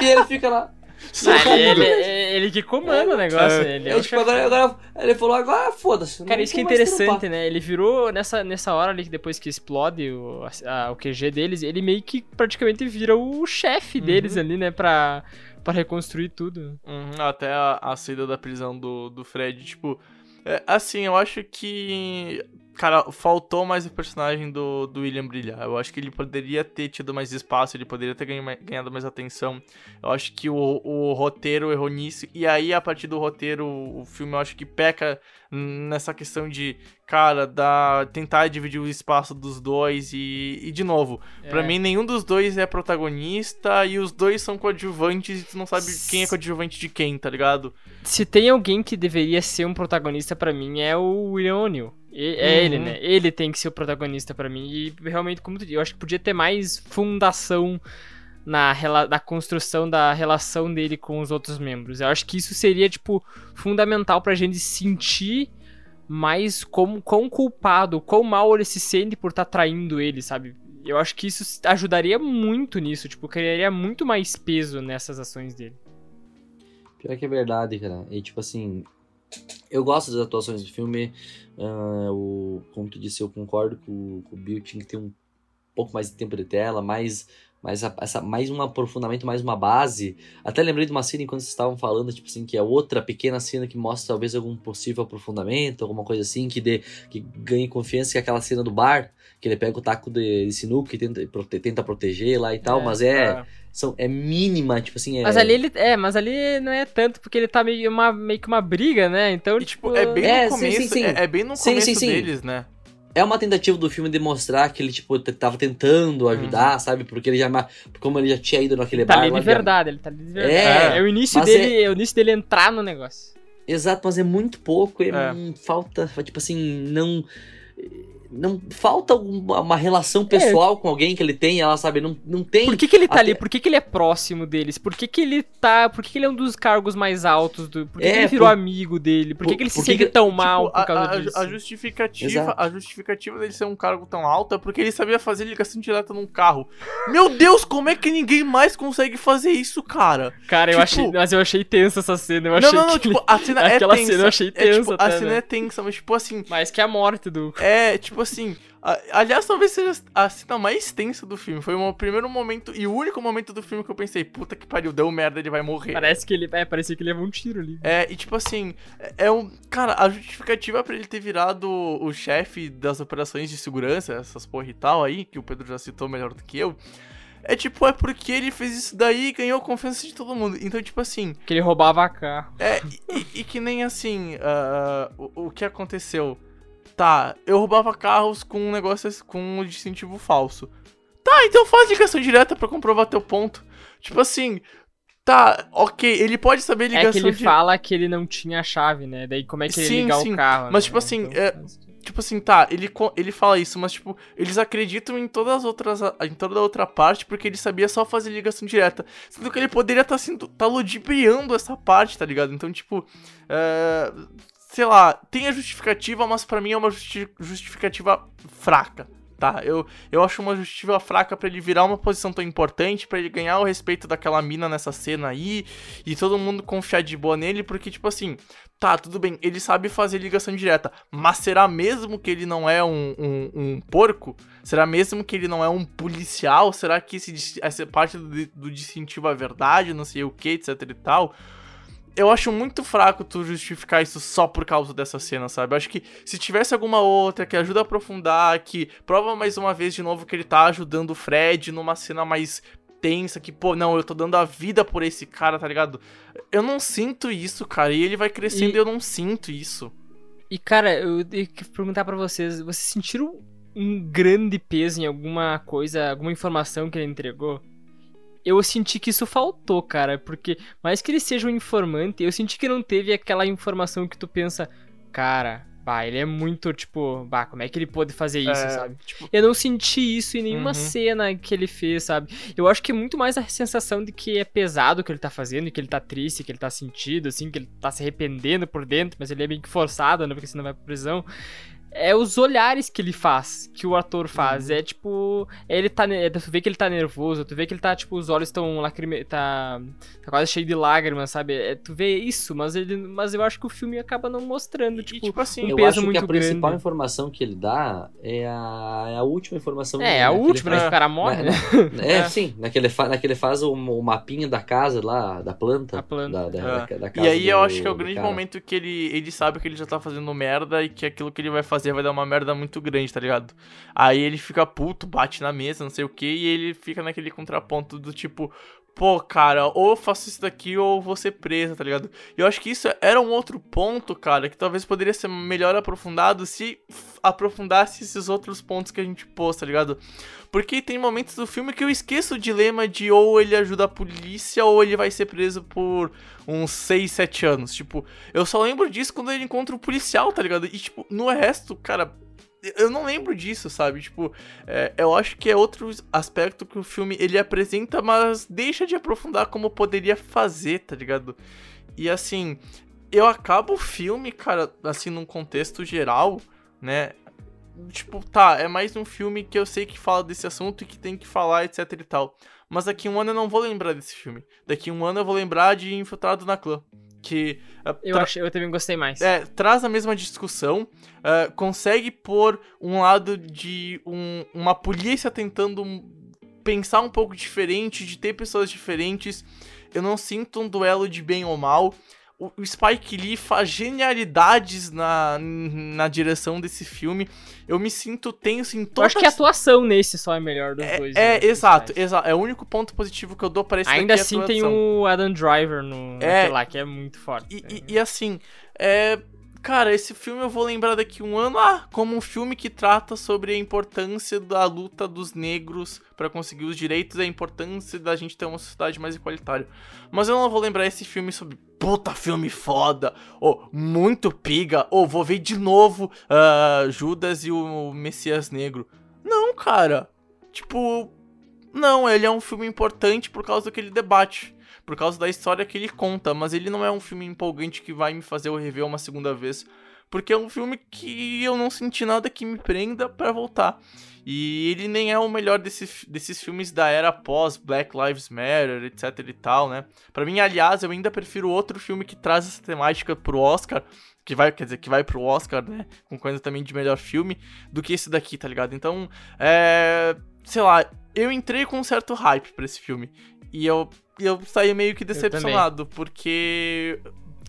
E ele fica lá. Ele, ele, ele que comanda o negócio. É. Ele é o tipo, agora, agora, ele falou, agora foda-se. Cara, isso que é interessante, trampar. né? Ele virou, nessa, nessa hora ali, que depois que explode o, a- o QG deles, ele meio que praticamente vira o chefe Uhum. deles ali, né? Pra, pra reconstruir tudo. Uhum, até a, a saída da prisão do, do Fred, tipo. é, assim, eu acho que. Cara, faltou mais o personagem do, do William brilhar. Eu acho que ele poderia ter tido mais espaço, ele poderia ter ganhado mais atenção. Eu acho que o, o roteiro errou nisso. E aí, a partir do roteiro, o filme eu acho que peca nessa questão de, cara, da, tentar dividir o espaço dos dois. E, e de novo, Pra É. mim, nenhum dos dois é protagonista e os dois são coadjuvantes e tu não sabe quem é coadjuvante de quem, tá ligado? Se tem alguém que deveria ser um protagonista pra mim é o William O'Neill. E- É Uhum. ele, né? Ele tem que ser o protagonista pra mim. E realmente, como tu disse, eu acho que podia ter mais fundação na, na construção da relação dele com os outros membros. Eu acho que isso seria, tipo, fundamental pra gente sentir mais como, quão culpado, quão mal ele se sente por estar traindo ele, sabe? Eu acho que isso ajudaria muito nisso, tipo, criaria muito mais peso nessas ações dele. Pior que é verdade, cara. E tipo assim, eu gosto das atuações do filme. ah, o, como tu disse, eu concordo com, com o Bill tinha que ter um pouco mais de tempo de tela, mais, mais, a- essa, mais um aprofundamento, mais uma base. Até lembrei de uma cena enquanto vocês estavam falando, tipo assim, que é outra pequena cena que mostra talvez algum possível aprofundamento, alguma coisa assim, que dê, que ganhe confiança, que é aquela cena do bar, que ele pega o taco de, de sinuca e tenta, prote- tenta proteger lá e tal, É, mas é, são, é mínima, tipo assim, é... Mas ali ele. É, mas ali não é tanto, porque ele tá meio, uma, meio que uma briga, né? Então, E, tipo, tipo. é bem É, no sim, começo, sim, sim. É, é bem no Sim, começo sim, sim. deles, né? É uma tentativa do filme de mostrar que ele, tipo, tava tentando ajudar, sabe? Porque ele já, como ele já tinha ido naquele Ele tá bar. de verdade, ele tá ali de verdade. É, É, o início dele, é... o início dele entrar no negócio. Exato, mas é muito pouco, é, É. falta, tipo assim, não não falta uma, uma relação pessoal com alguém que ele tem, ela sabe, não, não tem. Por que, que ele tá até- ali? Por que, que ele é próximo deles? Por que, que ele tá. Por que, que ele é um dos cargos mais altos do. Por que, É, que ele virou por- amigo dele? Por que, por- que ele se sente tão Tipo, mal por a- causa a, disso? a justificativa, Exato. a justificativa dele ser um cargo tão alto é porque ele sabia fazer ligação direta num carro. Meu Deus, como é que ninguém mais consegue fazer isso, cara? Cara, eu tipo- achei. Mas eu achei tensa essa cena. Eu não, achei não, não, que tipo, a cena é Aquela tensa. cena eu achei é, tipo, tensa a cena né? é tensa, mas tipo assim, Mais que a morte do. é, tipo assim, a- aliás, talvez seja a cena mais tensa do filme. Foi o primeiro momento e o único momento do filme que eu pensei, puta que pariu, deu merda, ele vai morrer. Parece que ele. É, parecia que ele levou um tiro ali. É, e tipo assim, é- é um. Cara, a justificativa pra ele ter virado o chefe das operações de segurança, essas porra e tal aí, que o Pedro já citou melhor do que eu. É tipo, é porque ele fez isso daí e ganhou a confiança de todo mundo. Então, tipo assim, Que ele roubava carro. é. E, e- que nem assim, ah, o, o que aconteceu? Tá, eu roubava carros com um negócio com um distintivo falso. Tá, então faz ligação direta pra comprovar teu ponto. Tipo assim, tá, ok, ele pode saber ligação É que ele di- fala que ele não tinha a chave, né? Daí como é que ele Sim, ligar sim. o carro? Mas, né? tipo assim, Então, é- Tipo assim, tá, ele, ele fala isso, mas tipo, eles acreditam em todas as outras. em toda a outra parte, porque ele sabia só fazer ligação direta. Sendo que ele poderia estar sendo. tá ludibriando essa parte, tá ligado? Então, tipo. é, sei lá, tem a justificativa, mas pra mim é uma justi- justificativa fraca. Tá, eu, eu acho uma justificativa fraca pra ele virar uma posição tão importante, pra ele ganhar o respeito daquela mina nessa cena aí, e todo mundo confiar de boa nele, porque, tipo assim, tá, tudo bem, ele sabe fazer ligação direta, mas será mesmo que ele não é um, um, um porco? Será mesmo que ele não é um policial? Será que esse, essa parte do, do distintivo é verdade, não sei o que, etc e tal? Eu acho muito fraco tu justificar isso só por causa dessa cena, sabe? Eu acho que se tivesse alguma outra que ajuda a aprofundar, que prova mais uma vez de novo que ele tá ajudando o Fred numa cena mais tensa, que, pô, não, eu tô dando a vida por esse cara, tá ligado? Eu não sinto isso, cara, e ele vai crescendo E- e eu não sinto isso. E cara, eu tenho que perguntar pra vocês, vocês sentiram um grande peso em alguma coisa, alguma informação que ele entregou? Eu senti que isso faltou, cara, porque mais que ele seja um informante, eu senti que não teve aquela informação que tu pensa, cara, bah, ele é muito, tipo, bah, como é que ele pôde fazer isso, É, sabe? Tipo, Eu não senti isso em nenhuma Uhum. cena que ele fez, sabe? Eu acho que é muito mais a sensação de que é pesado o que ele tá fazendo, que ele tá triste, que ele tá sentido, assim, que ele tá se arrependendo por dentro, mas ele é meio que forçado, né? Porque senão vai pra prisão. É os olhares que ele faz, que o ator faz. Uhum. É tipo. Ele tá. Tu vê que ele tá nervoso, tu vê que ele tá, tipo, os olhos estão lacrime... tá, tá quase cheio de lágrimas, sabe? É, tu vê isso, mas ele. Mas eu acho que o filme acaba não mostrando, e, tipo. tipo assim, um eu peso acho que muito a principal grande. informação que ele dá é a, é a última informação. É, que a ele última, né? Que o cara morre, Na- né? na- É, sim, naquele, fa naquele faz o, o mapinha da casa lá, da planta. A planta. Da, da, É. da- da E casa aí eu do- acho que é o grande cara. momento que ele, ele sabe que ele já tá fazendo merda e que aquilo que ele vai fazer vai dar uma merda muito grande, tá ligado? Aí ele fica puto, bate na mesa, não sei o que, e ele fica naquele contraponto do tipo, pô, cara, ou eu faço isso daqui ou vou ser preso, tá ligado? E eu acho que isso era um outro ponto, cara, que talvez poderia ser melhor aprofundado se aprofundasse esses outros pontos que a gente pôs, tá ligado? Porque tem momentos do filme que eu esqueço o dilema de ou ele ajuda a polícia ou ele vai ser preso por uns 6, 7 anos. Tipo, eu só lembro disso quando ele encontra o policial, tá ligado? E, tipo, no resto, cara, eu não lembro disso, sabe? Tipo, é, eu acho que é outro aspecto que o filme ele apresenta, mas deixa de aprofundar como poderia fazer, tá ligado? E assim, eu acabo o filme, cara, assim, num contexto geral, né? Tipo, tá, é mais um filme que eu sei que fala desse assunto e que tem que falar, etc e tal. Mas daqui um ano eu não vou lembrar desse filme. Daqui um ano eu vou lembrar de Infiltrado na Clã. Que. uh, Eu, achei, eu também gostei mais. é, traz a mesma discussão, uh, consegue pôr um lado de um- uma polícia tentando pensar um pouco diferente, de ter pessoas diferentes. Eu não sinto um duelo de bem ou mal. O, Spike Lee faz genialidades na, na direção desse filme. Eu me sinto tenso em Eu todas acho que a atuação nesse só é melhor dos é, dois. é, né, exato, principais. exato. É o único ponto positivo que eu dou para esse Ainda é assim tem o Adam Driver no É. lá, que é muito forte. E, né? e- e assim, é. Cara, esse filme eu vou lembrar daqui um ano, ah, como um filme que trata sobre a importância da luta dos negros para conseguir os direitos e a importância da gente ter uma sociedade mais igualitária. Mas eu não vou lembrar esse filme sobre puta filme foda, ou muito piga, ou vou ver de novo uh, Judas e o Messias Negro. Não, cara. Tipo, não, ele é um filme importante por causa do que ele debate por causa da história que ele conta, mas ele não é um filme empolgante que vai me fazer eu rever uma segunda vez, porque é um filme que eu não senti nada que me prenda para voltar. E ele nem é o melhor desses, desses filmes da era pós Black Lives Matter, etc e tal, né? Para mim, aliás, eu ainda prefiro outro filme que traz essa temática pro Oscar, que vai, quer dizer, que vai pro Oscar, né? Com coisa também de melhor filme, do que esse daqui, tá ligado? Então, é. Sei lá, eu entrei com um certo hype pra esse filme. E eu e eu saí meio que decepcionado, porque.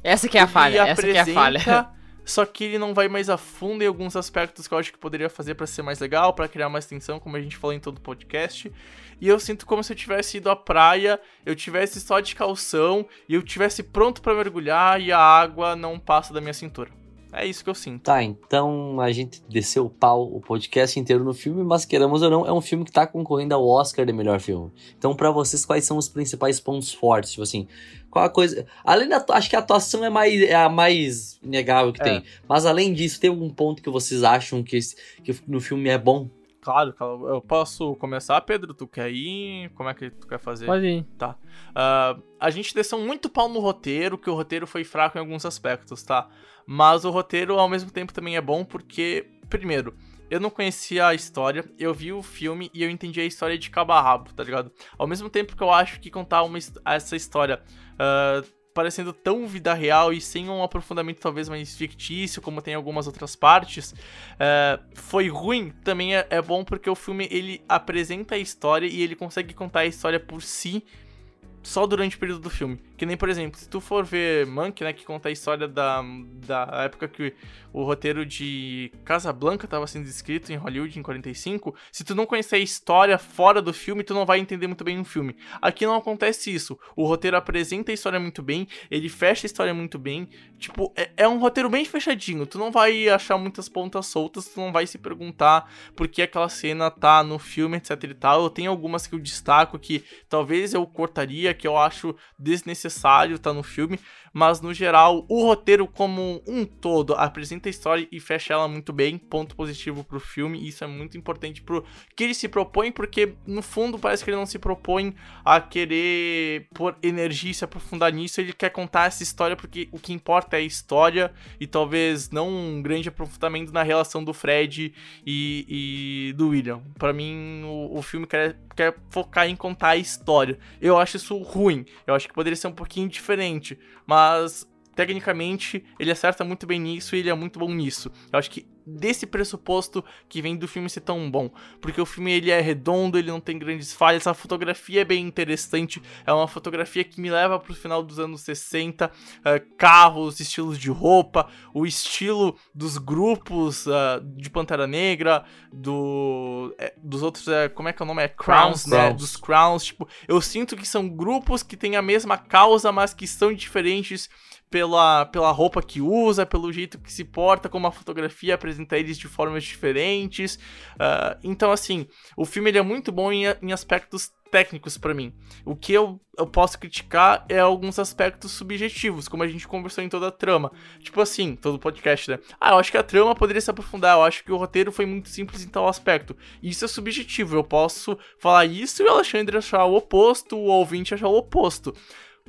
Essa que é a falha, essa que é a falha. Só que ele não vai mais a fundo em alguns aspectos que eu acho que poderia fazer para ser mais legal, para criar mais tensão, como a gente falou em todo o podcast. E eu sinto como se eu tivesse ido à praia, eu tivesse só de calção e eu tivesse pronto para mergulhar e a água não passa da minha cintura. É isso que eu sinto. Tá, então a gente desceu o pau o podcast inteiro no filme, mas queremos ou não, é um filme que tá concorrendo ao Oscar de melhor filme. Então, para vocês, quais são os principais pontos fortes? Tipo assim, qual a coisa. Além da. Acho que a atuação é, mais, é a mais inegável que é. tem. Mas além disso, tem algum ponto que vocês acham que, que no filme é bom? Claro, eu posso começar, Pedro? Tu quer ir? Como é que tu quer fazer? Pode ir. Tá. Uh, a gente desceu muito pau no roteiro, que o roteiro foi fraco em alguns aspectos, tá? Mas o roteiro, ao mesmo tempo, também é bom porque, primeiro, eu não conhecia a história, eu vi o filme e eu entendi a história de cabo a rabo, tá ligado? Ao mesmo tempo que eu acho que contar uma, essa história uh, parecendo tão vida real e sem um aprofundamento talvez mais fictício, como tem algumas outras partes, uh, foi ruim, também é, é bom porque o filme ele apresenta a história e ele consegue contar a história por si só durante o período do filme. Que nem, por exemplo, se tu for ver Monk, né, que conta a história da, da época que o roteiro de Casablanca estava sendo escrito em Hollywood em 45, se tu não conhecer a história fora do filme, tu não vai entender muito bem o filme. Aqui não acontece isso. O roteiro apresenta a história muito bem, ele fecha a história muito bem. Tipo, é, é um roteiro bem fechadinho. Tu não vai achar muitas pontas soltas, tu não vai se perguntar por que aquela cena tá no filme, etc e tal. Eu tenho algumas que eu destaco que talvez eu cortaria, que eu acho desnecessário tá no filme, mas no geral, o roteiro como um todo apresenta a história e fecha ela muito bem, ponto positivo pro filme, isso é muito importante pro que ele se propõe, porque no fundo parece que ele não se propõe a querer pôr energia e se aprofundar nisso, ele quer contar essa história porque o que importa é a história e talvez não um grande aprofundamento na relação do Fred e, e do William. Para mim, o, o filme quer, quer focar em contar a história. Eu acho isso ruim, eu acho que poderia ser um pouquinho diferente, mas mas tecnicamente ele acerta muito bem nisso e ele é muito bom nisso. Eu acho que desse pressuposto que vem do filme ser tão bom, porque o filme ele é redondo, ele não tem grandes falhas, a fotografia é bem interessante, é uma fotografia que me leva pro final dos anos 60, uh, eh, carros, estilos de roupa, o estilo dos grupos uh, de Pantera Negra, do é, dos outros, é, como é que é o nome? É Crowns, Crowns né? Crowns. Dos Crowns, tipo, eu sinto que são grupos que têm a mesma causa, mas que são diferentes pela, pela roupa que usa, pelo jeito que se porta, como a fotografia apresenta eles de formas diferentes. Uh, então, assim, o filme ele é muito bom em, em aspectos técnicos para mim. O que eu, eu posso criticar é alguns aspectos subjetivos, como a gente conversou em toda a trama. Tipo assim, todo podcast, né? Ah, eu acho que a trama poderia se aprofundar, eu acho que o roteiro foi muito simples em tal aspecto. Isso é subjetivo, eu posso falar isso e o Alexandre achar o oposto, o ouvinte achar o oposto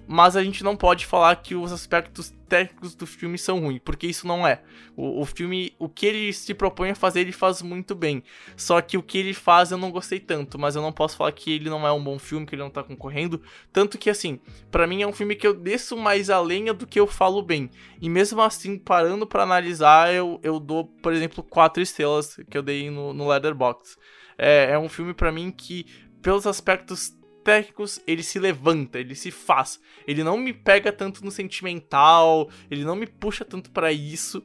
mas a gente não pode falar que os aspectos técnicos do filme são ruins, porque isso não é. O, o, filme, o que ele se propõe a fazer, ele faz muito bem. Só que o que ele faz eu não gostei tanto, mas eu não posso falar que ele não é um bom filme, que ele não tá concorrendo. Tanto que, assim, para mim é um filme que eu desço mais a lenha do que eu falo bem. E mesmo assim, parando para analisar, eu, eu dou, por exemplo, quatro estrelas que eu dei no, no Leatherbox. É, é um filme para mim que, pelos aspectos técnicos, ele se levanta, ele se faz. Ele não me pega tanto no sentimental, ele não me puxa tanto para isso,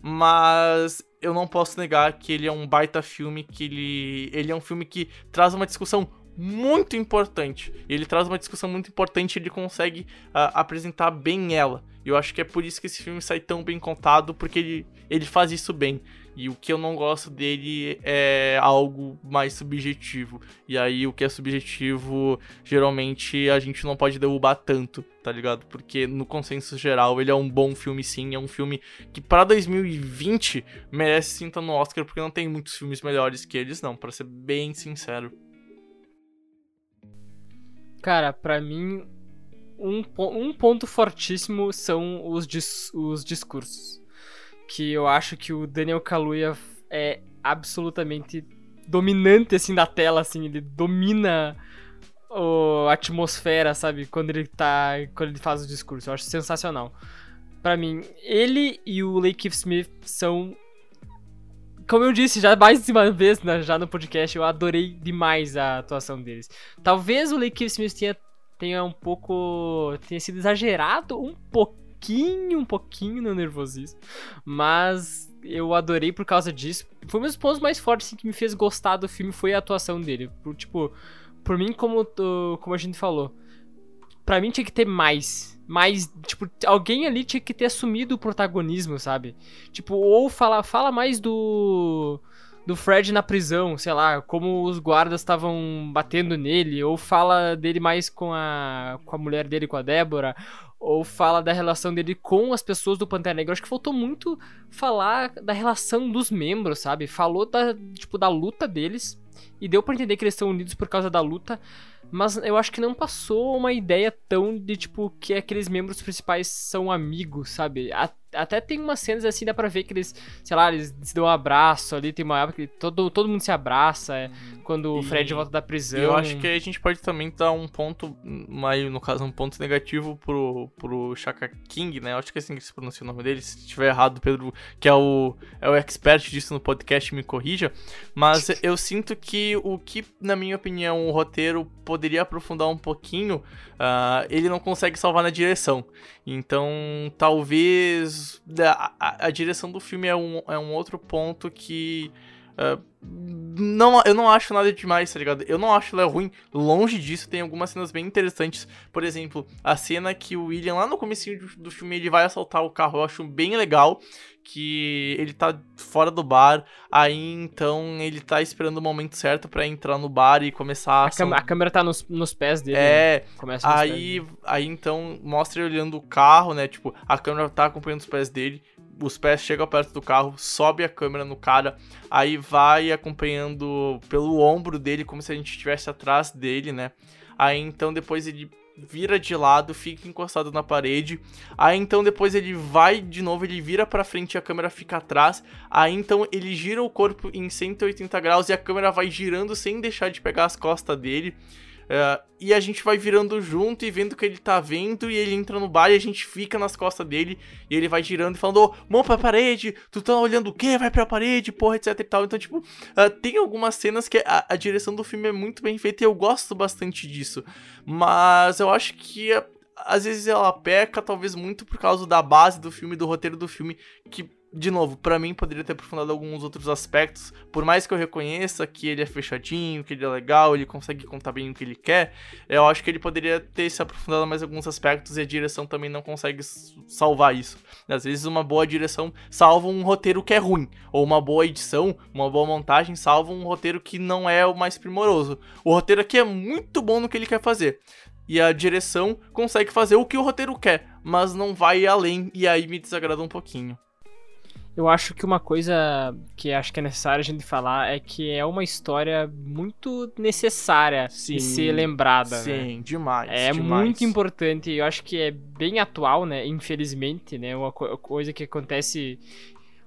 mas eu não posso negar que ele é um baita filme, que ele, ele é um filme que traz uma discussão muito importante. Ele traz uma discussão muito importante, ele consegue uh, apresentar bem ela. E eu acho que é por isso que esse filme sai tão bem contado, porque ele, ele faz isso bem. E o que eu não gosto dele é algo mais subjetivo. E aí o que é subjetivo, geralmente a gente não pode derrubar tanto, tá ligado? Porque no consenso geral ele é um bom filme sim, é um filme que para 2020 merece estar no Oscar, porque não tem muitos filmes melhores que eles não, para ser bem sincero. Cara, para mim um, um ponto fortíssimo são os, dis, os discursos que eu acho que o Daniel Kaluuya é absolutamente dominante assim da tela, assim, ele domina a atmosfera, sabe, quando ele tá, quando ele faz o discurso. Eu acho sensacional. Para mim, ele e o Lake Smith são como eu disse já mais de uma vez né, já no podcast, eu adorei demais a atuação deles. Talvez o Lake Smith tenha, tenha um pouco tenha sido exagerado um pouco pouquinho, um pouquinho no nervosismo. Mas eu adorei por causa disso. Foi um dos pontos mais fortes assim, que me fez gostar do filme foi a atuação dele. Por, tipo, por mim, como, como a gente falou, pra mim tinha que ter mais. Mais, tipo, alguém ali tinha que ter assumido o protagonismo, sabe? Tipo, ou fala, fala mais do do Fred na prisão, sei lá, como os guardas estavam batendo nele, ou fala dele mais com a, com a mulher dele, com a Débora, ou fala da relação dele com as pessoas do Pantera Negra. Acho que faltou muito falar da relação dos membros, sabe? Falou da, tipo, da luta deles e deu para entender que eles estão unidos por causa da luta, mas eu acho que não passou uma ideia tão de tipo que aqueles membros principais são amigos, sabe? Até tem umas cenas assim, dá pra ver que eles, sei lá, eles se dão um abraço ali, tem uma época que todo, todo mundo se abraça é, quando e, o Fred volta da prisão. Eu acho que a gente pode também dar um ponto, mais, no caso, um ponto negativo pro, pro Shaka King, né? Eu acho que é assim que se pronuncia o nome dele. Se estiver errado, Pedro, que é o, é o expert disso no podcast, me corrija. Mas eu sinto que o que, na minha opinião, o roteiro poderia aprofundar um pouquinho, uh, ele não consegue salvar na direção. Então, talvez a, a, a direção do filme é um, é um outro ponto que. Uh, não, eu não acho nada demais, tá ligado? Eu não acho ela ruim. Longe disso, tem algumas cenas bem interessantes. Por exemplo, a cena que o William, lá no começo do, filme, ele vai assaltar o carro, eu acho bem legal. Que ele tá fora do bar, aí então ele tá esperando o momento certo para entrar no bar e começar a. A, a câmera tá nos, nos pés dele. É, né? Começa aí, aí então mostra ele olhando o carro, né? Tipo, a câmera tá acompanhando os pés dele os pés chegam perto do carro, sobe a câmera no cara, aí vai acompanhando pelo ombro dele, como se a gente estivesse atrás dele, né? Aí então depois ele vira de lado, fica encostado na parede. Aí então depois ele vai de novo, ele vira para frente e a câmera fica atrás. Aí então ele gira o corpo em 180 graus e a câmera vai girando sem deixar de pegar as costas dele. Uh, e a gente vai virando junto e vendo o que ele tá vendo. E ele entra no bar e a gente fica nas costas dele. E ele vai girando e falando: Ô, oh, mão pra parede, tu tá olhando o quê? Vai pra parede, porra, etc e tal. Então, tipo, uh, tem algumas cenas que a, a, direção do filme é muito bem feita e eu gosto bastante disso. Mas eu acho que. Uh, às vezes ela peca, talvez muito por causa da base do filme, do roteiro do filme, que de novo, para mim poderia ter aprofundado alguns outros aspectos. Por mais que eu reconheça que ele é fechadinho, que ele é legal, ele consegue contar bem o que ele quer, eu acho que ele poderia ter se aprofundado mais alguns aspectos e a direção também não consegue salvar isso. Às vezes uma boa direção salva um roteiro que é ruim, ou uma boa edição, uma boa montagem salva um roteiro que não é o mais primoroso. O roteiro aqui é muito bom no que ele quer fazer. E a direção consegue fazer o que o roteiro quer, mas não vai além, e aí me desagrada um pouquinho. Eu acho que uma coisa que acho que é necessária a gente falar é que é uma história muito necessária sim, de ser lembrada. Né? Sim, né? demais. É demais. muito importante. Eu acho que é bem atual, né? Infelizmente, né? Uma co coisa que acontece.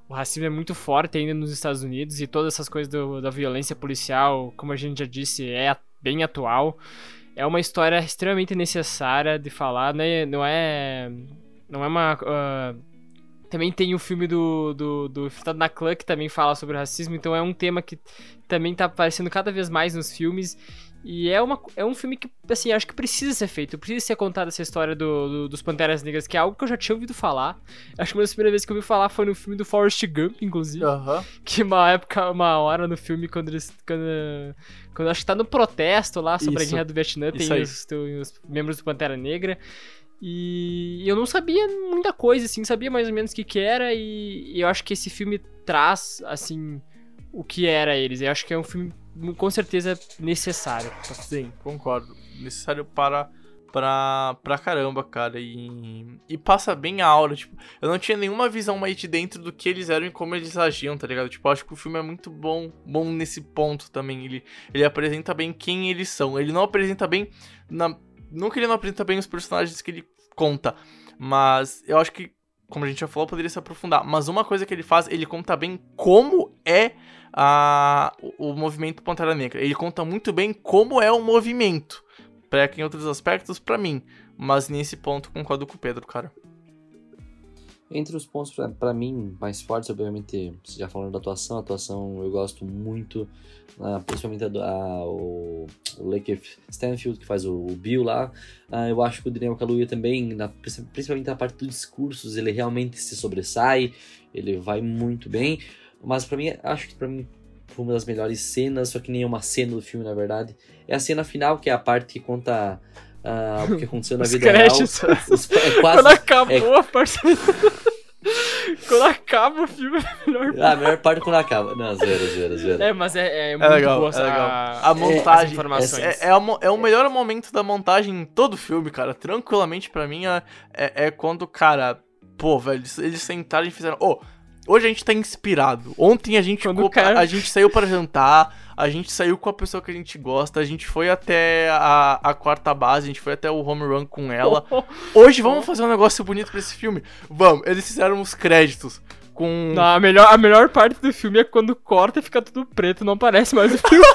O racismo é muito forte ainda nos Estados Unidos e todas essas coisas do, da violência policial, como a gente já disse, é bem atual. É uma história extremamente necessária de falar, né? Não é. Não é uma. Uh, também tem o filme do, do, do Infiltrado na Clã, que também fala sobre racismo, então é um tema que também tá aparecendo cada vez mais nos filmes. E é, uma, é um filme que, assim, acho que precisa ser feito. Precisa ser contada essa história do, do, dos Panteras Negras, que é algo que eu já tinha ouvido falar. Acho que uma das primeiras vezes que eu ouvi falar foi no filme do Forrest Gump, inclusive. Aham. Que uma época, uma hora no filme, quando eles. Quando, quando acho que tá no protesto lá sobre Isso. a guerra do Vietnã, tem os, tem os membros do Pantera Negra. E eu não sabia muita coisa, assim, sabia mais ou menos o que, que era, e, eu acho que esse filme traz, assim, o que era eles. Eu acho que é um filme com certeza necessário. Sim, concordo. Necessário para. Pra, pra caramba, cara. E, e passa bem a aura. Tipo, eu não tinha nenhuma visão mais de dentro do que eles eram e como eles agiam, tá ligado? Tipo, acho que o filme é muito bom, bom nesse ponto também. Ele, ele apresenta bem quem eles são. Ele não apresenta bem. Na, não que ele não apresenta bem os personagens que ele conta. Mas eu acho que, como a gente já falou, poderia se aprofundar. Mas uma coisa que ele faz, ele conta bem como é a, o, o movimento Pantera Negra. Ele conta muito bem como é o movimento. Peca em outros aspectos pra mim. Mas nesse ponto concordo com o Pedro, cara. Entre os pontos, pra mim, mais fortes, obviamente, já falando da atuação, a atuação eu gosto muito, ah, principalmente a, a- o, o Lakeith Stanfield, que faz o, o Bill lá. Ah, eu acho que o Daniel Kaluuya também, na- principalmente na parte dos discursos, ele realmente se sobressai, ele vai muito bem. Mas pra mim, acho que pra mim foi uma das melhores cenas, só que nem é uma cena do filme, na verdade. É a cena final, que é a parte que conta ah, o que aconteceu na Os vida créditos. real. Os- é quase Quando acabou a parte. Quando acaba o filme é melhor. Ah, a melhor parte é quando acaba. Não, zero, zero, zero. É, mas é, é muito legal, boa é essa- legal. a- A montagem. É, é, a mo- é o melhor momento da montagem em todo o filme, cara. Tranquilamente, pra mim, é, é, é quando, cara, pô, velho, eles, eles sentaram e fizeram. Ô, hoje a gente tá inspirado. Ontem a gente, Quando ficou- o cara- a gente saiu pra jantar, a gente saiu com a pessoa que a gente gosta, a gente foi até a, a quarta base, a gente foi até o home run com ela. Hoje vamos fazer um negócio bonito pra esse filme? Vamos, eles fizeram os créditos com. Não, a, melhor, a melhor parte do filme é quando corta e fica tudo preto, não aparece mais o filme.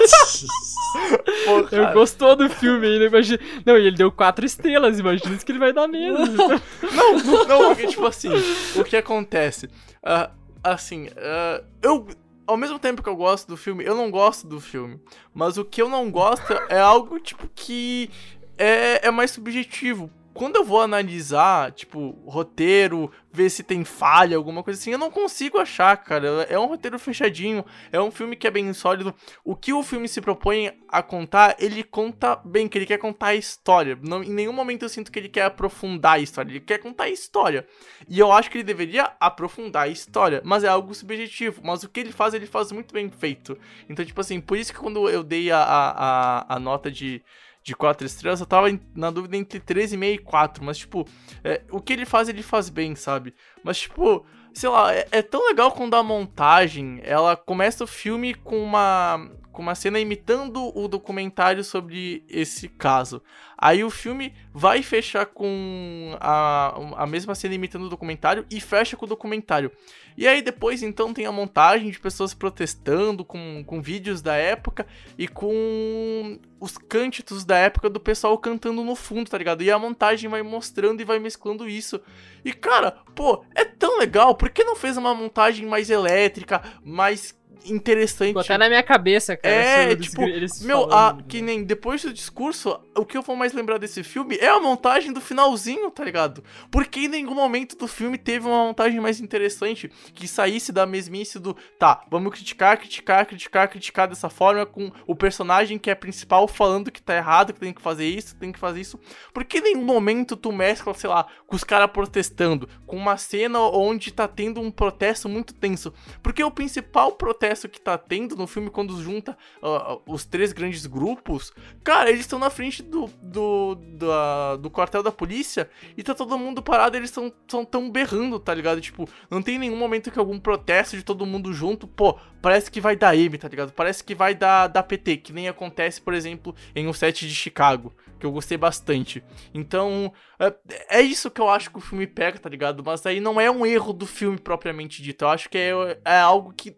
Pô, Eu gostou do filme ainda, imagina. Não, e ele deu quatro estrelas, imagina que ele vai dar menos. Não, não, porque, tipo assim, o que acontece? Ah, assim, ah, eu. Ao mesmo tempo que eu gosto do filme, eu não gosto do filme. Mas o que eu não gosto é algo, tipo, que é, é mais subjetivo. Quando eu vou analisar, tipo, roteiro, ver se tem falha, alguma coisa assim, eu não consigo achar, cara. É um roteiro fechadinho, é um filme que é bem sólido. O que o filme se propõe a contar, ele conta bem, que ele quer contar a história. Não, em nenhum momento eu sinto que ele quer aprofundar a história, ele quer contar a história. E eu acho que ele deveria aprofundar a história, mas é algo subjetivo. Mas o que ele faz, ele faz muito bem feito. Então, tipo assim, por isso que quando eu dei a, a, a, a nota de, de 4 estrelas, eu tava na dúvida entre 3,5 e 4. Mas, tipo, é, o que ele faz, ele faz bem, sabe? Mas, tipo, sei lá, é, é tão legal quando a montagem, ela começa o filme com uma, com uma cena imitando o documentário sobre esse caso. Aí o filme vai fechar com a, a mesma cena imitando o documentário e fecha com o documentário. E aí depois então tem a montagem de pessoas protestando com, com vídeos da época e com os cânticos da época do pessoal cantando no fundo, tá ligado? E a montagem vai mostrando e vai mesclando isso. E cara, pô, é tão legal, por que não fez uma montagem mais elétrica, mais interessante? Botar na minha cabeça, cara. É, tipo, eles Meu, a, que nem depois do discurso, o que eu vou mais lembrar desse filme é a montagem do finalzinho, tá ligado? Porque em nenhum momento do filme teve uma montagem mais interessante que saísse da mesmice do tá, vamos criticar, criticar, criticar, criticar dessa forma com o personagem que é principal falando que tá errado, que tem que fazer isso, que tem que fazer isso. Porque em nenhum momento tu mescla, sei lá, com os caras protestando, com uma cena onde tá tendo um protesto muito tenso. Porque o principal protesto que tá tendo no filme, quando junta ah, os três grandes grupos, cara, eles estão na frente do, do, da- do quartel da polícia e tá todo mundo parado, eles estão tão, tão berrando, tá ligado? Tipo, não tem nenhum momento que algum protesto de todo mundo junto, pô, parece que vai dar M, tá ligado? Parece que vai dar, dar PT, que nem acontece, por exemplo, em um set de Chicago, que eu gostei bastante. Então, é, é isso que eu acho que o filme pega, tá ligado? Mas aí não é um erro do filme propriamente dito. Eu acho que é, é algo que,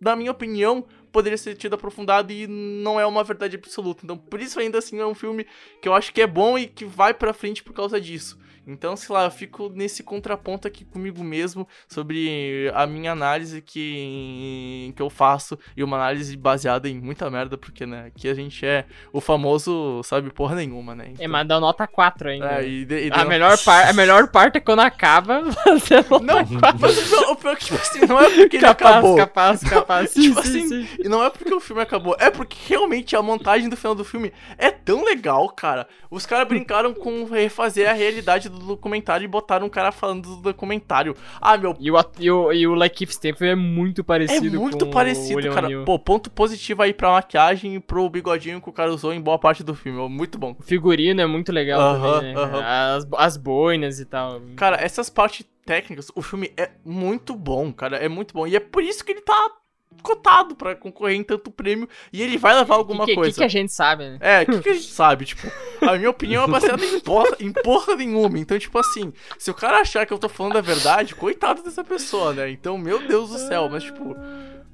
na minha opinião, poderia ser tido aprofundado e não é uma verdade absoluta. Então, por isso ainda assim é um filme que eu acho que é bom e que vai pra frente por causa disso. Então, sei lá, eu fico nesse contraponto aqui comigo mesmo sobre a minha análise que, que eu faço e uma análise baseada em muita merda, porque, né, aqui a gente é o famoso, sabe, porra nenhuma, né? É, mas dá nota 4 ainda. É, e de- e a, de- melhor par, a melhor parte é quando acaba, você nota Não, mas o pior, é que, tipo assim, não é porque ele capaz, acabou. capaz, capaz. Sim, Tipo sim, assim, sim. E não é porque o filme acabou, é porque realmente a montagem do final do filme é tão legal, cara. Os caras brincaram com refazer a realidade do documentário e botaram um cara falando do documentário. Ah, meu. E o, e o, e o Like If Stanfield é muito É parecido muito com o parecido, cara. Pô, ponto positivo aí pra maquiagem e pro bigodinho que o cara usou em boa parte do filme. Muito bom. O figurino é muito legal Aham, também, né? aham. As, as boinas e tal. Cara, essas partes técnicas, o filme é muito bom, cara. É muito bom. E é por isso que ele tá cotado pra concorrer em tanto prêmio. E ele vai levar alguma que, que- coisa. que, que a gente sabe, né? É, o que, que a gente sabe? Tipo, a minha opinião é baseada em porra, em porra nenhuma. Então, tipo assim, se o cara achar que eu tô falando a verdade, coitado dessa pessoa, né? Então, meu Deus do céu, mas tipo,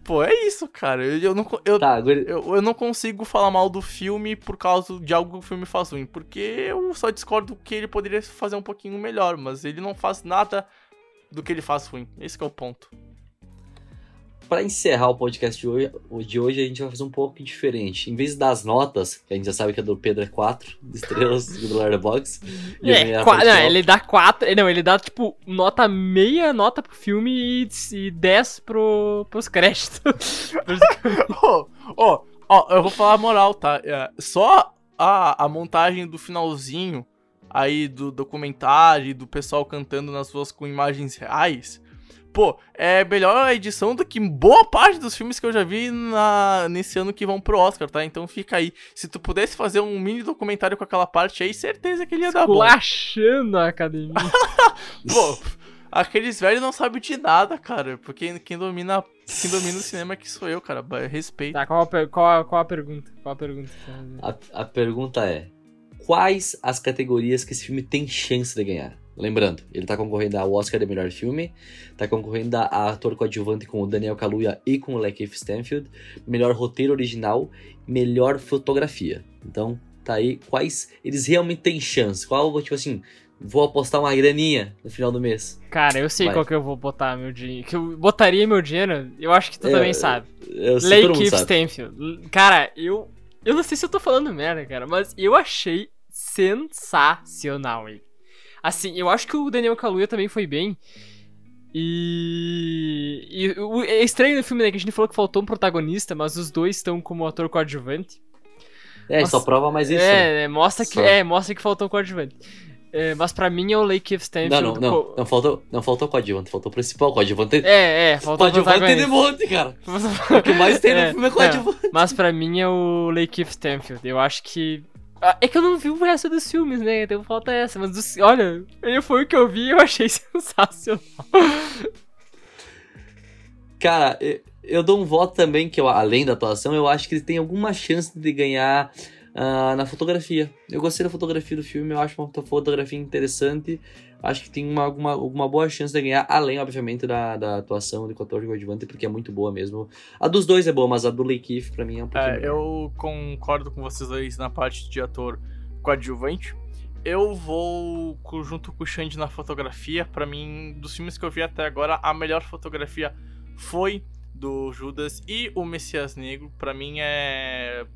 pô, é isso, cara. Eu, eu não, eu, Tá, agora. eu, eu não consigo falar mal do filme por causa de algo que o filme faz ruim, porque eu só discordo que ele poderia fazer um pouquinho melhor, mas ele não faz nada do que ele faz ruim. Esse que é o ponto. Pra encerrar o podcast de hoje, de hoje, a gente vai fazer um pouco diferente. Em vez das notas, que a gente já sabe que a do Pedro é 4 estrelas do e a minha É, qua- não, ele dá 4. Não, ele dá tipo nota meia nota pro filme e, e 10 pro, pros créditos. Ó, ó, ó, eu vou falar a moral, tá? É, só a, a montagem do finalzinho aí do documentário e do pessoal cantando nas ruas com imagens reais. Pô, é melhor a edição do que boa parte dos filmes que eu já vi na, nesse ano que vão pro Oscar, tá? Então fica aí. Se tu pudesse fazer um mini documentário com aquela parte aí, certeza que ele ia dar bom. Culachando a academia. Pô, aqueles velhos não sabem de nada, cara. Porque quem domina, quem domina o cinema aqui sou eu, cara. Respeito. tá, qual a, qual, a, qual a pergunta? Qual a pergunta? A, a pergunta é: quais as categorias que esse filme tem chance de ganhar? Lembrando, ele tá concorrendo ao Oscar de melhor filme, tá concorrendo a, ator coadjuvante com o Daniel Kaluuya e com o Lakeith Stanfield, melhor roteiro original, melhor fotografia. Então, tá aí quais eles realmente têm chance. Qual, tipo assim, vou apostar uma graninha no final do mês. Cara, eu sei Vai. qual que eu vou botar meu dinheiro. Que eu botaria meu dinheiro, eu acho que tu É, também sabe. Eu sei, todo Lake mundo sabe. Stanfield. Cara, eu. Eu não sei se eu tô falando merda, cara, mas eu achei sensacional ele. Assim, eu acho que o Daniel Kaluuya também foi bem. E. e o, é estranho no filme, né? Que a gente falou que faltou um protagonista, mas os dois estão como ator coadjuvante. É, só Nossa, prova mais isso. né? É, é, mostra que, Só. é, mostra que faltou um coadjuvante. É, mas pra mim é o Lake Stanfield. Não, não, não, co- não faltou, não faltou coadjuvante, faltou o principal coadjuvante. É, é, faltou o coadjuvante tem de monte, cara. O que mais tem no É, filme é coadjuvante. Mas pra mim é o Lake Stanfield. Eu acho que. Ah, É que eu não vi o resto dos filmes, né? Então falta essa. Mas dos- olha, ele foi o que eu vi e eu achei sensacional. Cara, eu, dou um voto também, que eu, além da atuação, eu acho que ele tem alguma chance de ganhar ah, na fotografia. Eu gostei da fotografia do filme, eu acho uma fotografia interessante. Acho que tem uma, alguma, alguma boa chance de ganhar, além, obviamente, da, da atuação do ator coadjuvante, porque é muito boa mesmo. A dos dois é boa, mas a do Lakeith, pra mim, é um pouquinho É, eu concordo com vocês dois na parte de ator coadjuvante. Eu vou junto com o Xande na fotografia. Pra mim, dos filmes que eu vi até agora, a melhor fotografia foi do Judas e o Messias Negro. Pra mim é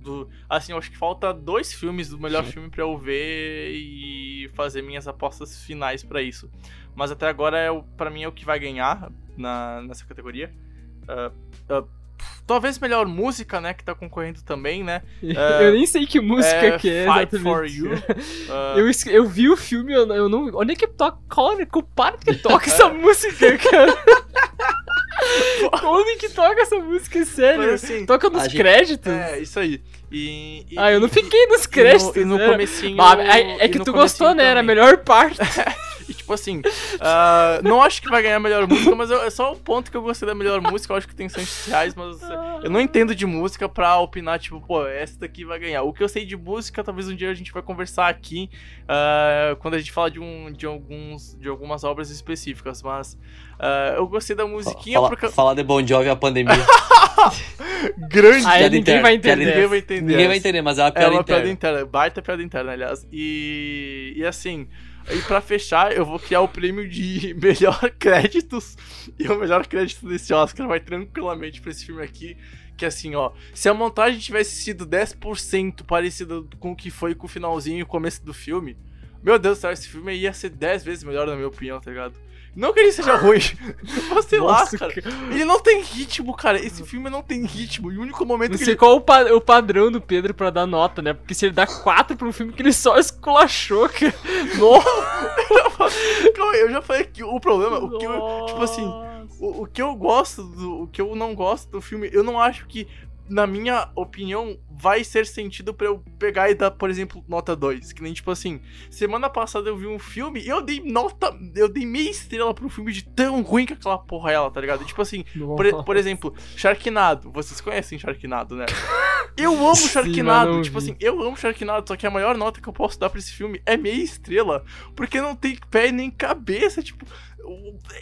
do assim, eu acho que falta dois filmes do melhor filme pra eu ver e fazer minhas apostas finais pra isso. Mas até agora é para mim é o que vai ganhar na, nessa categoria. Ah, ah, talvez melhor música, né, que tá concorrendo também, né? eu nem sei que música é que é. Fight exatamente. for You. Ah, Eu, eu vi o filme, eu, não- eu não. Onde é que toca? Qual que parte que toca essa música, cara? Onde que toca essa música, sério? mas assim, Toca nos gente- créditos? é, isso aí. E, e- Ah, eu não e- fiquei nos e créditos. no, e no né? comecinho. Ah, é, é e que no tu gostou, né? Era a também. melhor parte. E tipo assim, ah, não acho que vai ganhar a melhor música, mas eu- é só o ponto que eu gostei da melhor música. Eu acho que tem chances reais, mas eu não entendo de música pra opinar, tipo, pô, essa daqui vai ganhar. O que eu sei de música, talvez um dia a gente vai conversar aqui ah, quando a gente fala de, um, de, alguns, de algumas obras específicas, mas ah, eu gostei da musiquinha Fala, porque. Falar de Bon Jovi a pandemia. Grande! Aí piada ninguém interna, vai entender. Ninguém vai entender. Ninguém vai entender, mas é uma É piada uma interna. piada interna, baita piada interna, aliás. E, e assim, E pra fechar, eu vou criar o prêmio de melhor créditos. E o melhor crédito desse Oscar vai tranquilamente pra esse filme aqui. Que assim, ó, se a montagem tivesse sido 10% parecida com o que foi com o finalzinho e o começo do filme, meu Deus do céu, esse filme ia ser 10 vezes melhor, na minha opinião, tá ligado? Não que ele seja ruim, mas sei lá, Nossa, cara. cara. Ele não tem ritmo, cara. Esse filme não tem ritmo. E o único momento Não que sei ele. qual o, pa- o padrão do Pedro pra dar nota, né? Porque se ele dá 4 pra um filme que ele só esculachou, cara. Nossa! Calma aí, eu já falei que o problema, o que eu, tipo assim, o, o que eu gosto do. O que eu não gosto do filme, eu não acho que, na minha opinião, vai ser sentido pra eu pegar e dar, por exemplo, nota 2. Que nem, tipo assim, semana passada eu vi um filme e eu dei nota. Eu dei meia estrela pro filme de tão ruim que aquela porra é ela, tá ligado? Tipo assim, por, por exemplo, Sharknado. Vocês conhecem Sharknado, né? Eu amo Sharknado. tipo assim, eu amo Sharknado, só que a maior nota que eu posso dar pra esse filme é meia estrela. Porque não tem pé nem cabeça, tipo.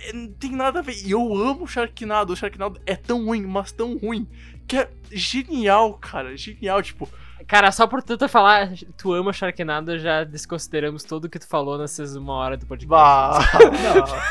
é, Não tem nada a ver. E eu amo Sharknado. O Sharknado é tão ruim, mas tão ruim. Que é genial, cara. Genial, tipo. Cara, só por tu falar, tu ama Sharknado, já desconsideramos tudo que tu falou nessas uma hora do podcast. Bah.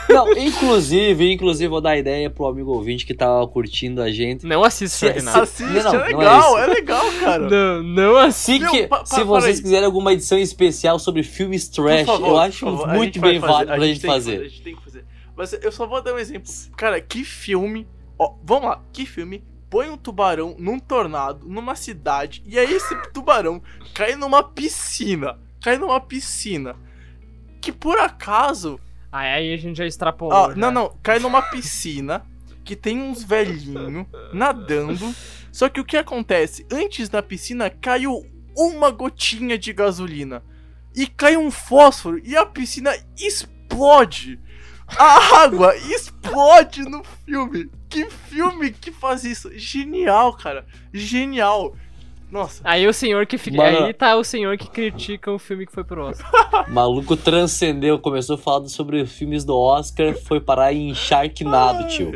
Não, inclusive, inclusive, vou dar ideia pro amigo ouvinte que tá curtindo a gente. Não assista Sharknado. Assiste, Não, não, é não é legal, isso. é, legal, cara. Não, não assista. Se, Meu, que- pa- pa- se vocês aí. quiserem alguma edição especial sobre filmes trash, favor, eu acho muito bem fazer, válido pra gente que fazer. A gente tem que fazer. Mas eu só vou dar um exemplo. Cara, que filme. Ó, vamos lá, que filme põe um tubarão num tornado, numa cidade, e aí esse tubarão cai numa piscina. Cai numa piscina. Que por acaso. Aí, aí a gente já extrapolou. Já. não, não, cai numa piscina que tem uns velhinhos nadando. Só que o que acontece? Antes da piscina caiu uma gotinha de gasolina. E cai um fósforo e a piscina explode. A água explode no filme. Que filme que faz isso? Genial, cara. Genial. Nossa. Aí o senhor que fica. Mano. Aí tá o senhor que critica o filme que foi pro Oscar. Maluco transcendeu, começou falando sobre filmes do Oscar, foi parar em Sharknado, tio.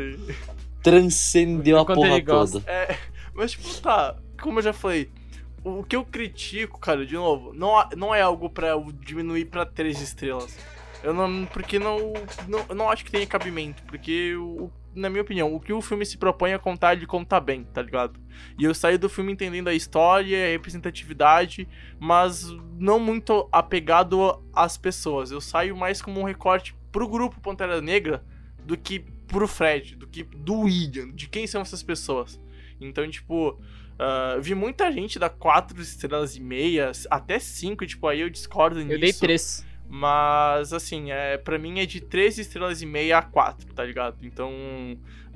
Transcendeu a porra toda. É, mas tipo, tá, como eu já falei, o que eu critico, cara, de novo, não, não é algo pra eu diminuir pra três estrelas. Eu não. Porque não. não eu não acho que tenha cabimento. Porque, o, na minha opinião, o que o filme se propõe a contar, ele conta bem, tá ligado? E eu saí do filme entendendo a história, a representatividade, mas não muito apegado às pessoas. Eu saio mais como um recorte pro grupo Pantera Negra do que pro Fred, do que do William, de quem são essas pessoas. Então, tipo, ah, vi muita gente dar quatro estrelas e meia, até cinco, tipo, aí eu discordo nisso. Eu dei três. Mas, assim, é, pra mim é de 3 estrelas e meia a 4, tá ligado? Então,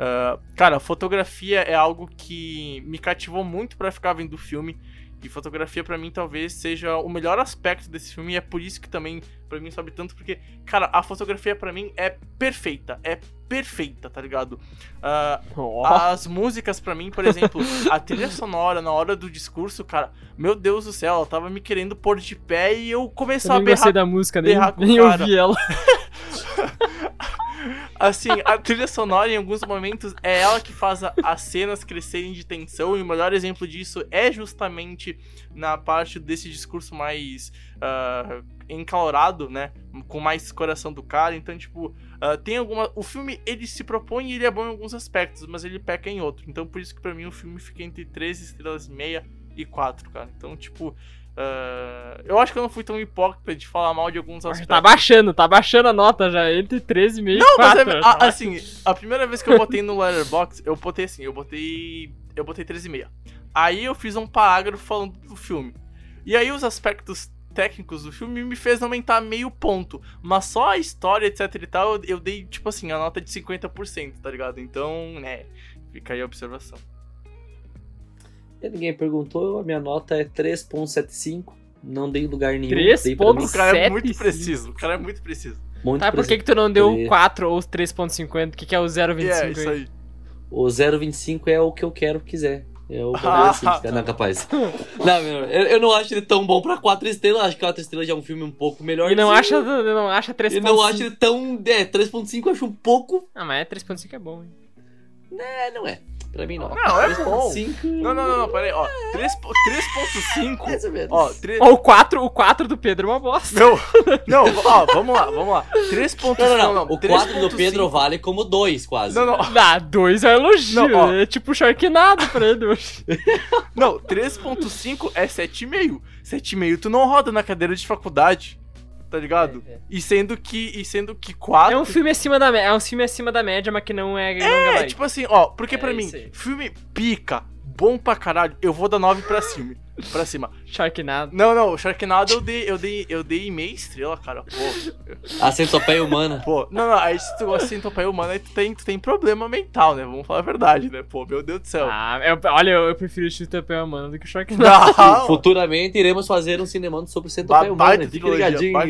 ah, cara, fotografia é algo que me cativou muito pra ficar vendo o filme. E fotografia pra mim talvez seja o melhor aspecto desse filme. E é por isso que também pra mim sobe tanto. Porque, cara, a fotografia pra mim é perfeita. É perfeita, tá ligado? Ah, Ó. as músicas pra mim, por exemplo, a trilha sonora na hora do discurso, cara, meu Deus do céu, ela tava me querendo pôr de pé e eu Eu começava a nem berrar da música, nem, berrar nem ouvi ela. Assim, a trilha sonora em alguns momentos é ela que faz as cenas crescerem de tensão, e o melhor exemplo disso é justamente na parte desse discurso mais ah, encalorado, né? Com mais coração do cara. Então, tipo, ah, tem alguma. O filme ele se propõe e ele é bom em alguns aspectos, mas ele peca em outro. Então, por isso que pra mim o filme fica entre 3 estrelas e meia e 4, cara. Então, tipo. Ah, eu acho que eu não fui tão hipócrita de falar mal de alguns aspectos. Tá baixando, tá baixando a nota já. Entre 13 e meio e Não, mas 4. é, a- assim, a primeira vez que eu botei no Letterboxd, eu botei assim, eu botei. Eu botei 13,5. Aí eu fiz um parágrafo falando do filme. E aí os aspectos técnicos do filme me fez aumentar meio ponto. Mas só a história, etc e tal, eu, eu dei, tipo assim, a nota de 50%, tá ligado? Então, né, fica aí a observação. E Ninguém perguntou, a minha nota é 3.75. Não dei lugar nenhum. 3 dei pra pontos? O cara é muito preciso, o cara é muito preciso. Muito Tá, por que, que tu não deu Três. 4 ou 3.50? O que, que é o E 0,25 é, isso aí. O 0,25 é o que eu quero quiser. É o Ah, assim, cara, não, capaz. Não, meu, eu, eu não acho ele tão bom pra 4 estrelas. Acho que 4 estrelas já é um filme um pouco melhor. E não acha, não acha 3.5? Eu não acho ele tão. É, 3.5 eu acho um pouco. Ah, mas é 3.5 é bom, hein? É, não é. Pra mim, não. Não, é bom. 5. Não, não, não, não, pera aí, ó. 3 po- 3.5. Mais ou menos. Ó, 3. Ó, o 4, o 4 do Pedro é uma bosta. Não, não, ó, vamos lá, vamos lá. 3.5. Não, não, não. O 4 do 3.5. Pedro vale como 2, quase. Não, não, Ah, 2 é elogio. Não, ó. é tipo Sharknado pra ele. não, 3.5 é 7,5. 7,5 tu não roda na cadeira de faculdade. Tá ligado? É, é. E sendo que e sendo que 4 É um filme acima da média, é um filme acima da média, mas que não é, não É, tipo assim, ó, porque É pra mim, isso aí. filme pica, bom pra caralho, eu vou dar 9 pra cima. Pra cima. Sharknado. Não, não, o Sharknado eu dei, eu dei, eu dei meia estrela, cara. Pô, A centopeia humana. pô. Não, não, aí se tu gosta de centopeia humana, aí tu tem, tu tem problema mental, né? Vamos falar a verdade, né? Pô, meu Deus do céu. Ah, eu- olha, eu, eu prefiro o Chutapé Humano do que o Sharknado. Não, Futuramente iremos fazer um cinemando sobre centopeia ba- humana. baita Fique ligadinho.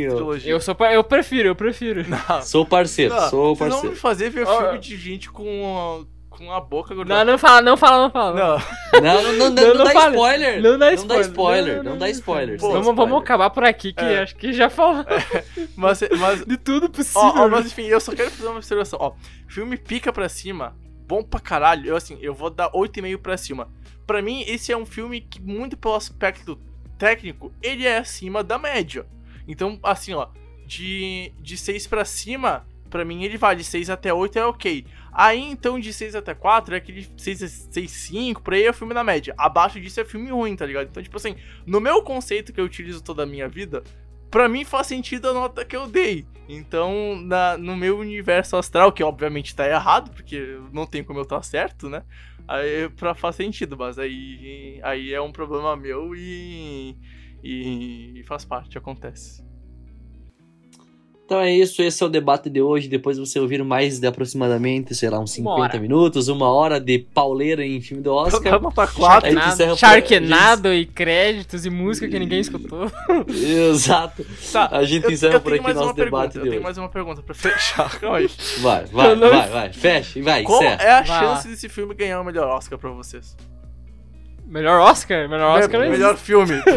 Eu, sou, eu prefiro, eu prefiro. Não, Sou parceiro, não, sou vocês vão me parceiro. fazer ver Ó, filme de gente com a, com a boca Não, grudada. não fala, não fala, não fala. Não, Não, não, não, não, Não, não não dá fale. spoiler. Não dá Não dá spoiler. spoiler. Não, Não não, dá spoiler. Pô, Vamos, vamos spoiler. acabar por aqui, que É. acho que já falou mas, mas de tudo possível. Ó, ó, mas enfim, eu só quero fazer uma observação. Ó, filme pica pra cima, bom pra caralho. Eu assim, eu vou dar 8,5 pra cima. Pra mim, esse é um filme que, muito pelo aspecto técnico, ele é acima da média. Então, assim, ó, de, de 6 pra cima, pra mim ele vale 6 até 8 é ok. Aí, então, de 6 até 4 é aquele 6, 6 5, por aí é filme da média. Abaixo disso é filme ruim, tá ligado? Então, tipo assim, no meu conceito que eu utilizo toda a minha vida, pra mim faz sentido a nota que eu dei. Então, na, no meu universo astral, que obviamente tá errado, porque não tem como eu estar certo, né? Aí pra faz sentido, mas aí, aí é um problema meu e, e faz parte, acontece. Então é isso, esse é o debate de hoje. Depois você ouvir mais de aproximadamente, sei lá, uns Uma 50 hora. minutos, uma hora de pauleira em filme do Oscar. Vamos pra quatro. A gente encerra Sharknado, por- Sharknado e créditos e música que ninguém escutou. Exato. Tá, A gente eu, encerra eu por tenho aqui nosso uma pergunta, debate eu de tenho hoje. mais uma pergunta pra fechar. Vai, vai, Eu não- vai, vai. Fecha e vai, Qual encerra. é a Vai chance lá. desse filme ganhar o melhor Oscar pra vocês? Melhor Oscar? Melhor Oscar não melhor filme.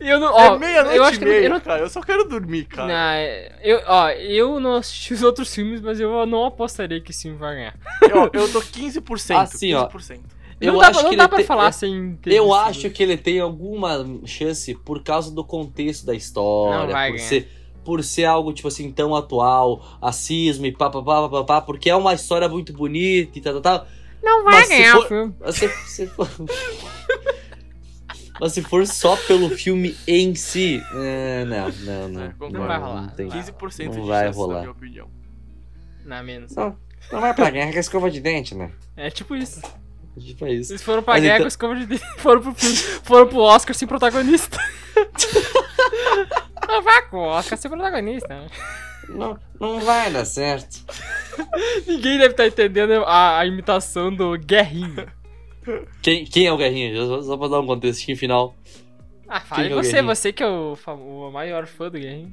E Eu não, é ó, meia-noite eu acho e meia, eu não cara. Eu só quero dormir, cara. Não, é, eu, ó, eu não assisti os outros filmes, mas eu não apostaria que esse filme vai ganhar. Eu, eu dou 15%. Assim, ó, 15%. Eu não dá, acho pra- não que dá ele pra te- falar sem ter Eu acho que ele tem alguma chance por causa do contexto da história, Não vai por ganhar. ser por ser algo tipo assim tão atual, racismo e pá, pá, pá, pá, pá, pá, porque é uma história muito bonita e tal, tal, tal. Não vai Mas se ganhar for- o filme. Mas se, se for... Mas se for só pelo filme em si, é, não, não, não, É. Não vai rolar. Não tem. 15% Não de vai chance, rolar. na minha opinião. Não, menos. Não, não vai pra guerra com a escova de dente, né? É tipo isso. Tipo isso. Eles foram pra Mas guerra então- com escova de dente, foram pro filme, foram pro Oscar sem protagonista. Não vai com o Oscar sem protagonista. Não, não vai dar certo. Ninguém deve estar entendendo a, a imitação do Guerrinho. Quem, quem é o Guerrinha? Só, só pra dar um contextinho final. Ah, que é você, Guerrinho? você que é o, o maior fã do Guerrinho.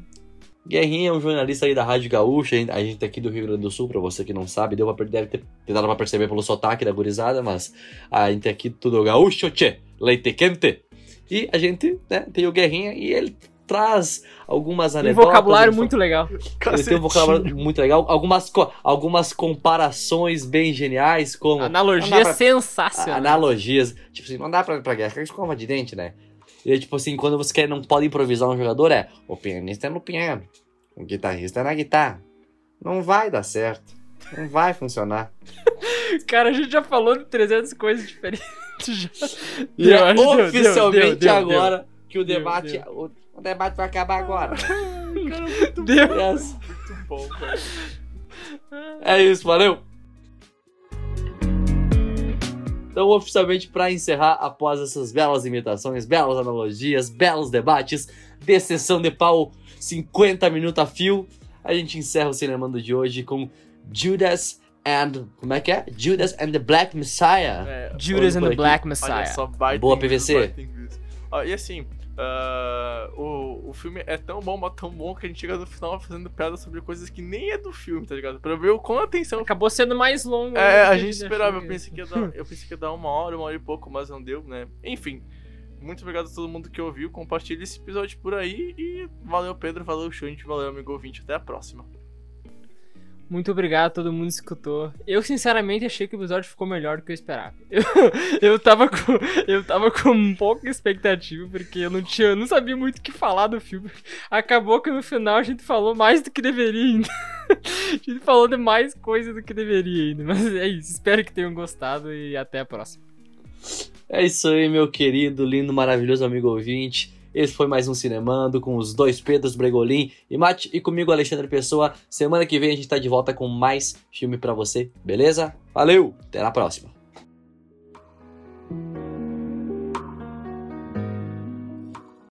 Guerrinha é um jornalista aí da Rádio Gaúcha, a gente- a gente é aqui do Rio Grande do Sul, pra você que não sabe, deu pra, deve ter ter dado pra perceber pelo sotaque da gurizada, mas a gente é aqui tudo gaúcho, tchê, leite quente. E a gente né, tem o Guerrinha e ele traz algumas Tem um anedotas. vocabulário muito legal. Ele tem um vocabulário muito legal, algumas, co- algumas comparações bem geniais, como Analogia Não dá pra- sensacional. analogias. Tipo assim, não dá pra ir pra guerra, escova de dente, né? E é tipo assim, quando você quer, não pode improvisar um jogador, é o pianista é no piano, o guitarrista é na guitarra. Não vai dar certo. Não vai funcionar. Cara, a gente já falou de 300 coisas diferentes já. E Deu, é deu, deu, oficialmente deu, deu, agora que o Deu, debate. Debate vai acabar agora. Deu. Yes. Muito bom, velho. É isso, valeu! Então, oficialmente, para encerrar, após essas belas imitações, belas analogias, belos debates, de sessão de pau 50 minutos a fio, a gente encerra o Cinemando de hoje com Judas and. Como é que é? Judas and the Black Messiah. É, Judas and the aqui. Black olha Messiah. só, Boa, PVC. Ó, e assim, ah, o, o filme é tão bom, mas tão bom que a gente chega no final fazendo piada sobre coisas que nem é do filme, tá ligado? Pra ver o quão atenção Acabou sendo mais longo. É, que a gente esperava, eu pensei, que ia dar, eu pensei que ia dar uma hora, uma hora e pouco, mas não deu, né? Enfim, muito obrigado a todo mundo que ouviu, compartilhe esse episódio por aí e valeu Pedro, valeu Xande, valeu amigo ouvinte, até a próxima. Muito obrigado a todo mundo que escutou. Eu, sinceramente, achei que o episódio ficou melhor do que eu esperava. Eu, eu, tava, com, eu tava com pouca expectativa, porque eu não tinha. Eu não sabia muito o que falar do filme. Acabou que no final a gente falou mais do que deveria ainda. A gente falou de mais coisa do que deveria ainda. Mas é isso. Espero que tenham gostado e até a próxima. É isso aí, meu querido, lindo, maravilhoso amigo ouvinte. Esse foi mais um Cinemando com os dois Pedros Bregolin e Mate e comigo Alexandre Pessoa. Semana que vem a gente tá de volta com mais filme para você, beleza? Valeu, até na próxima.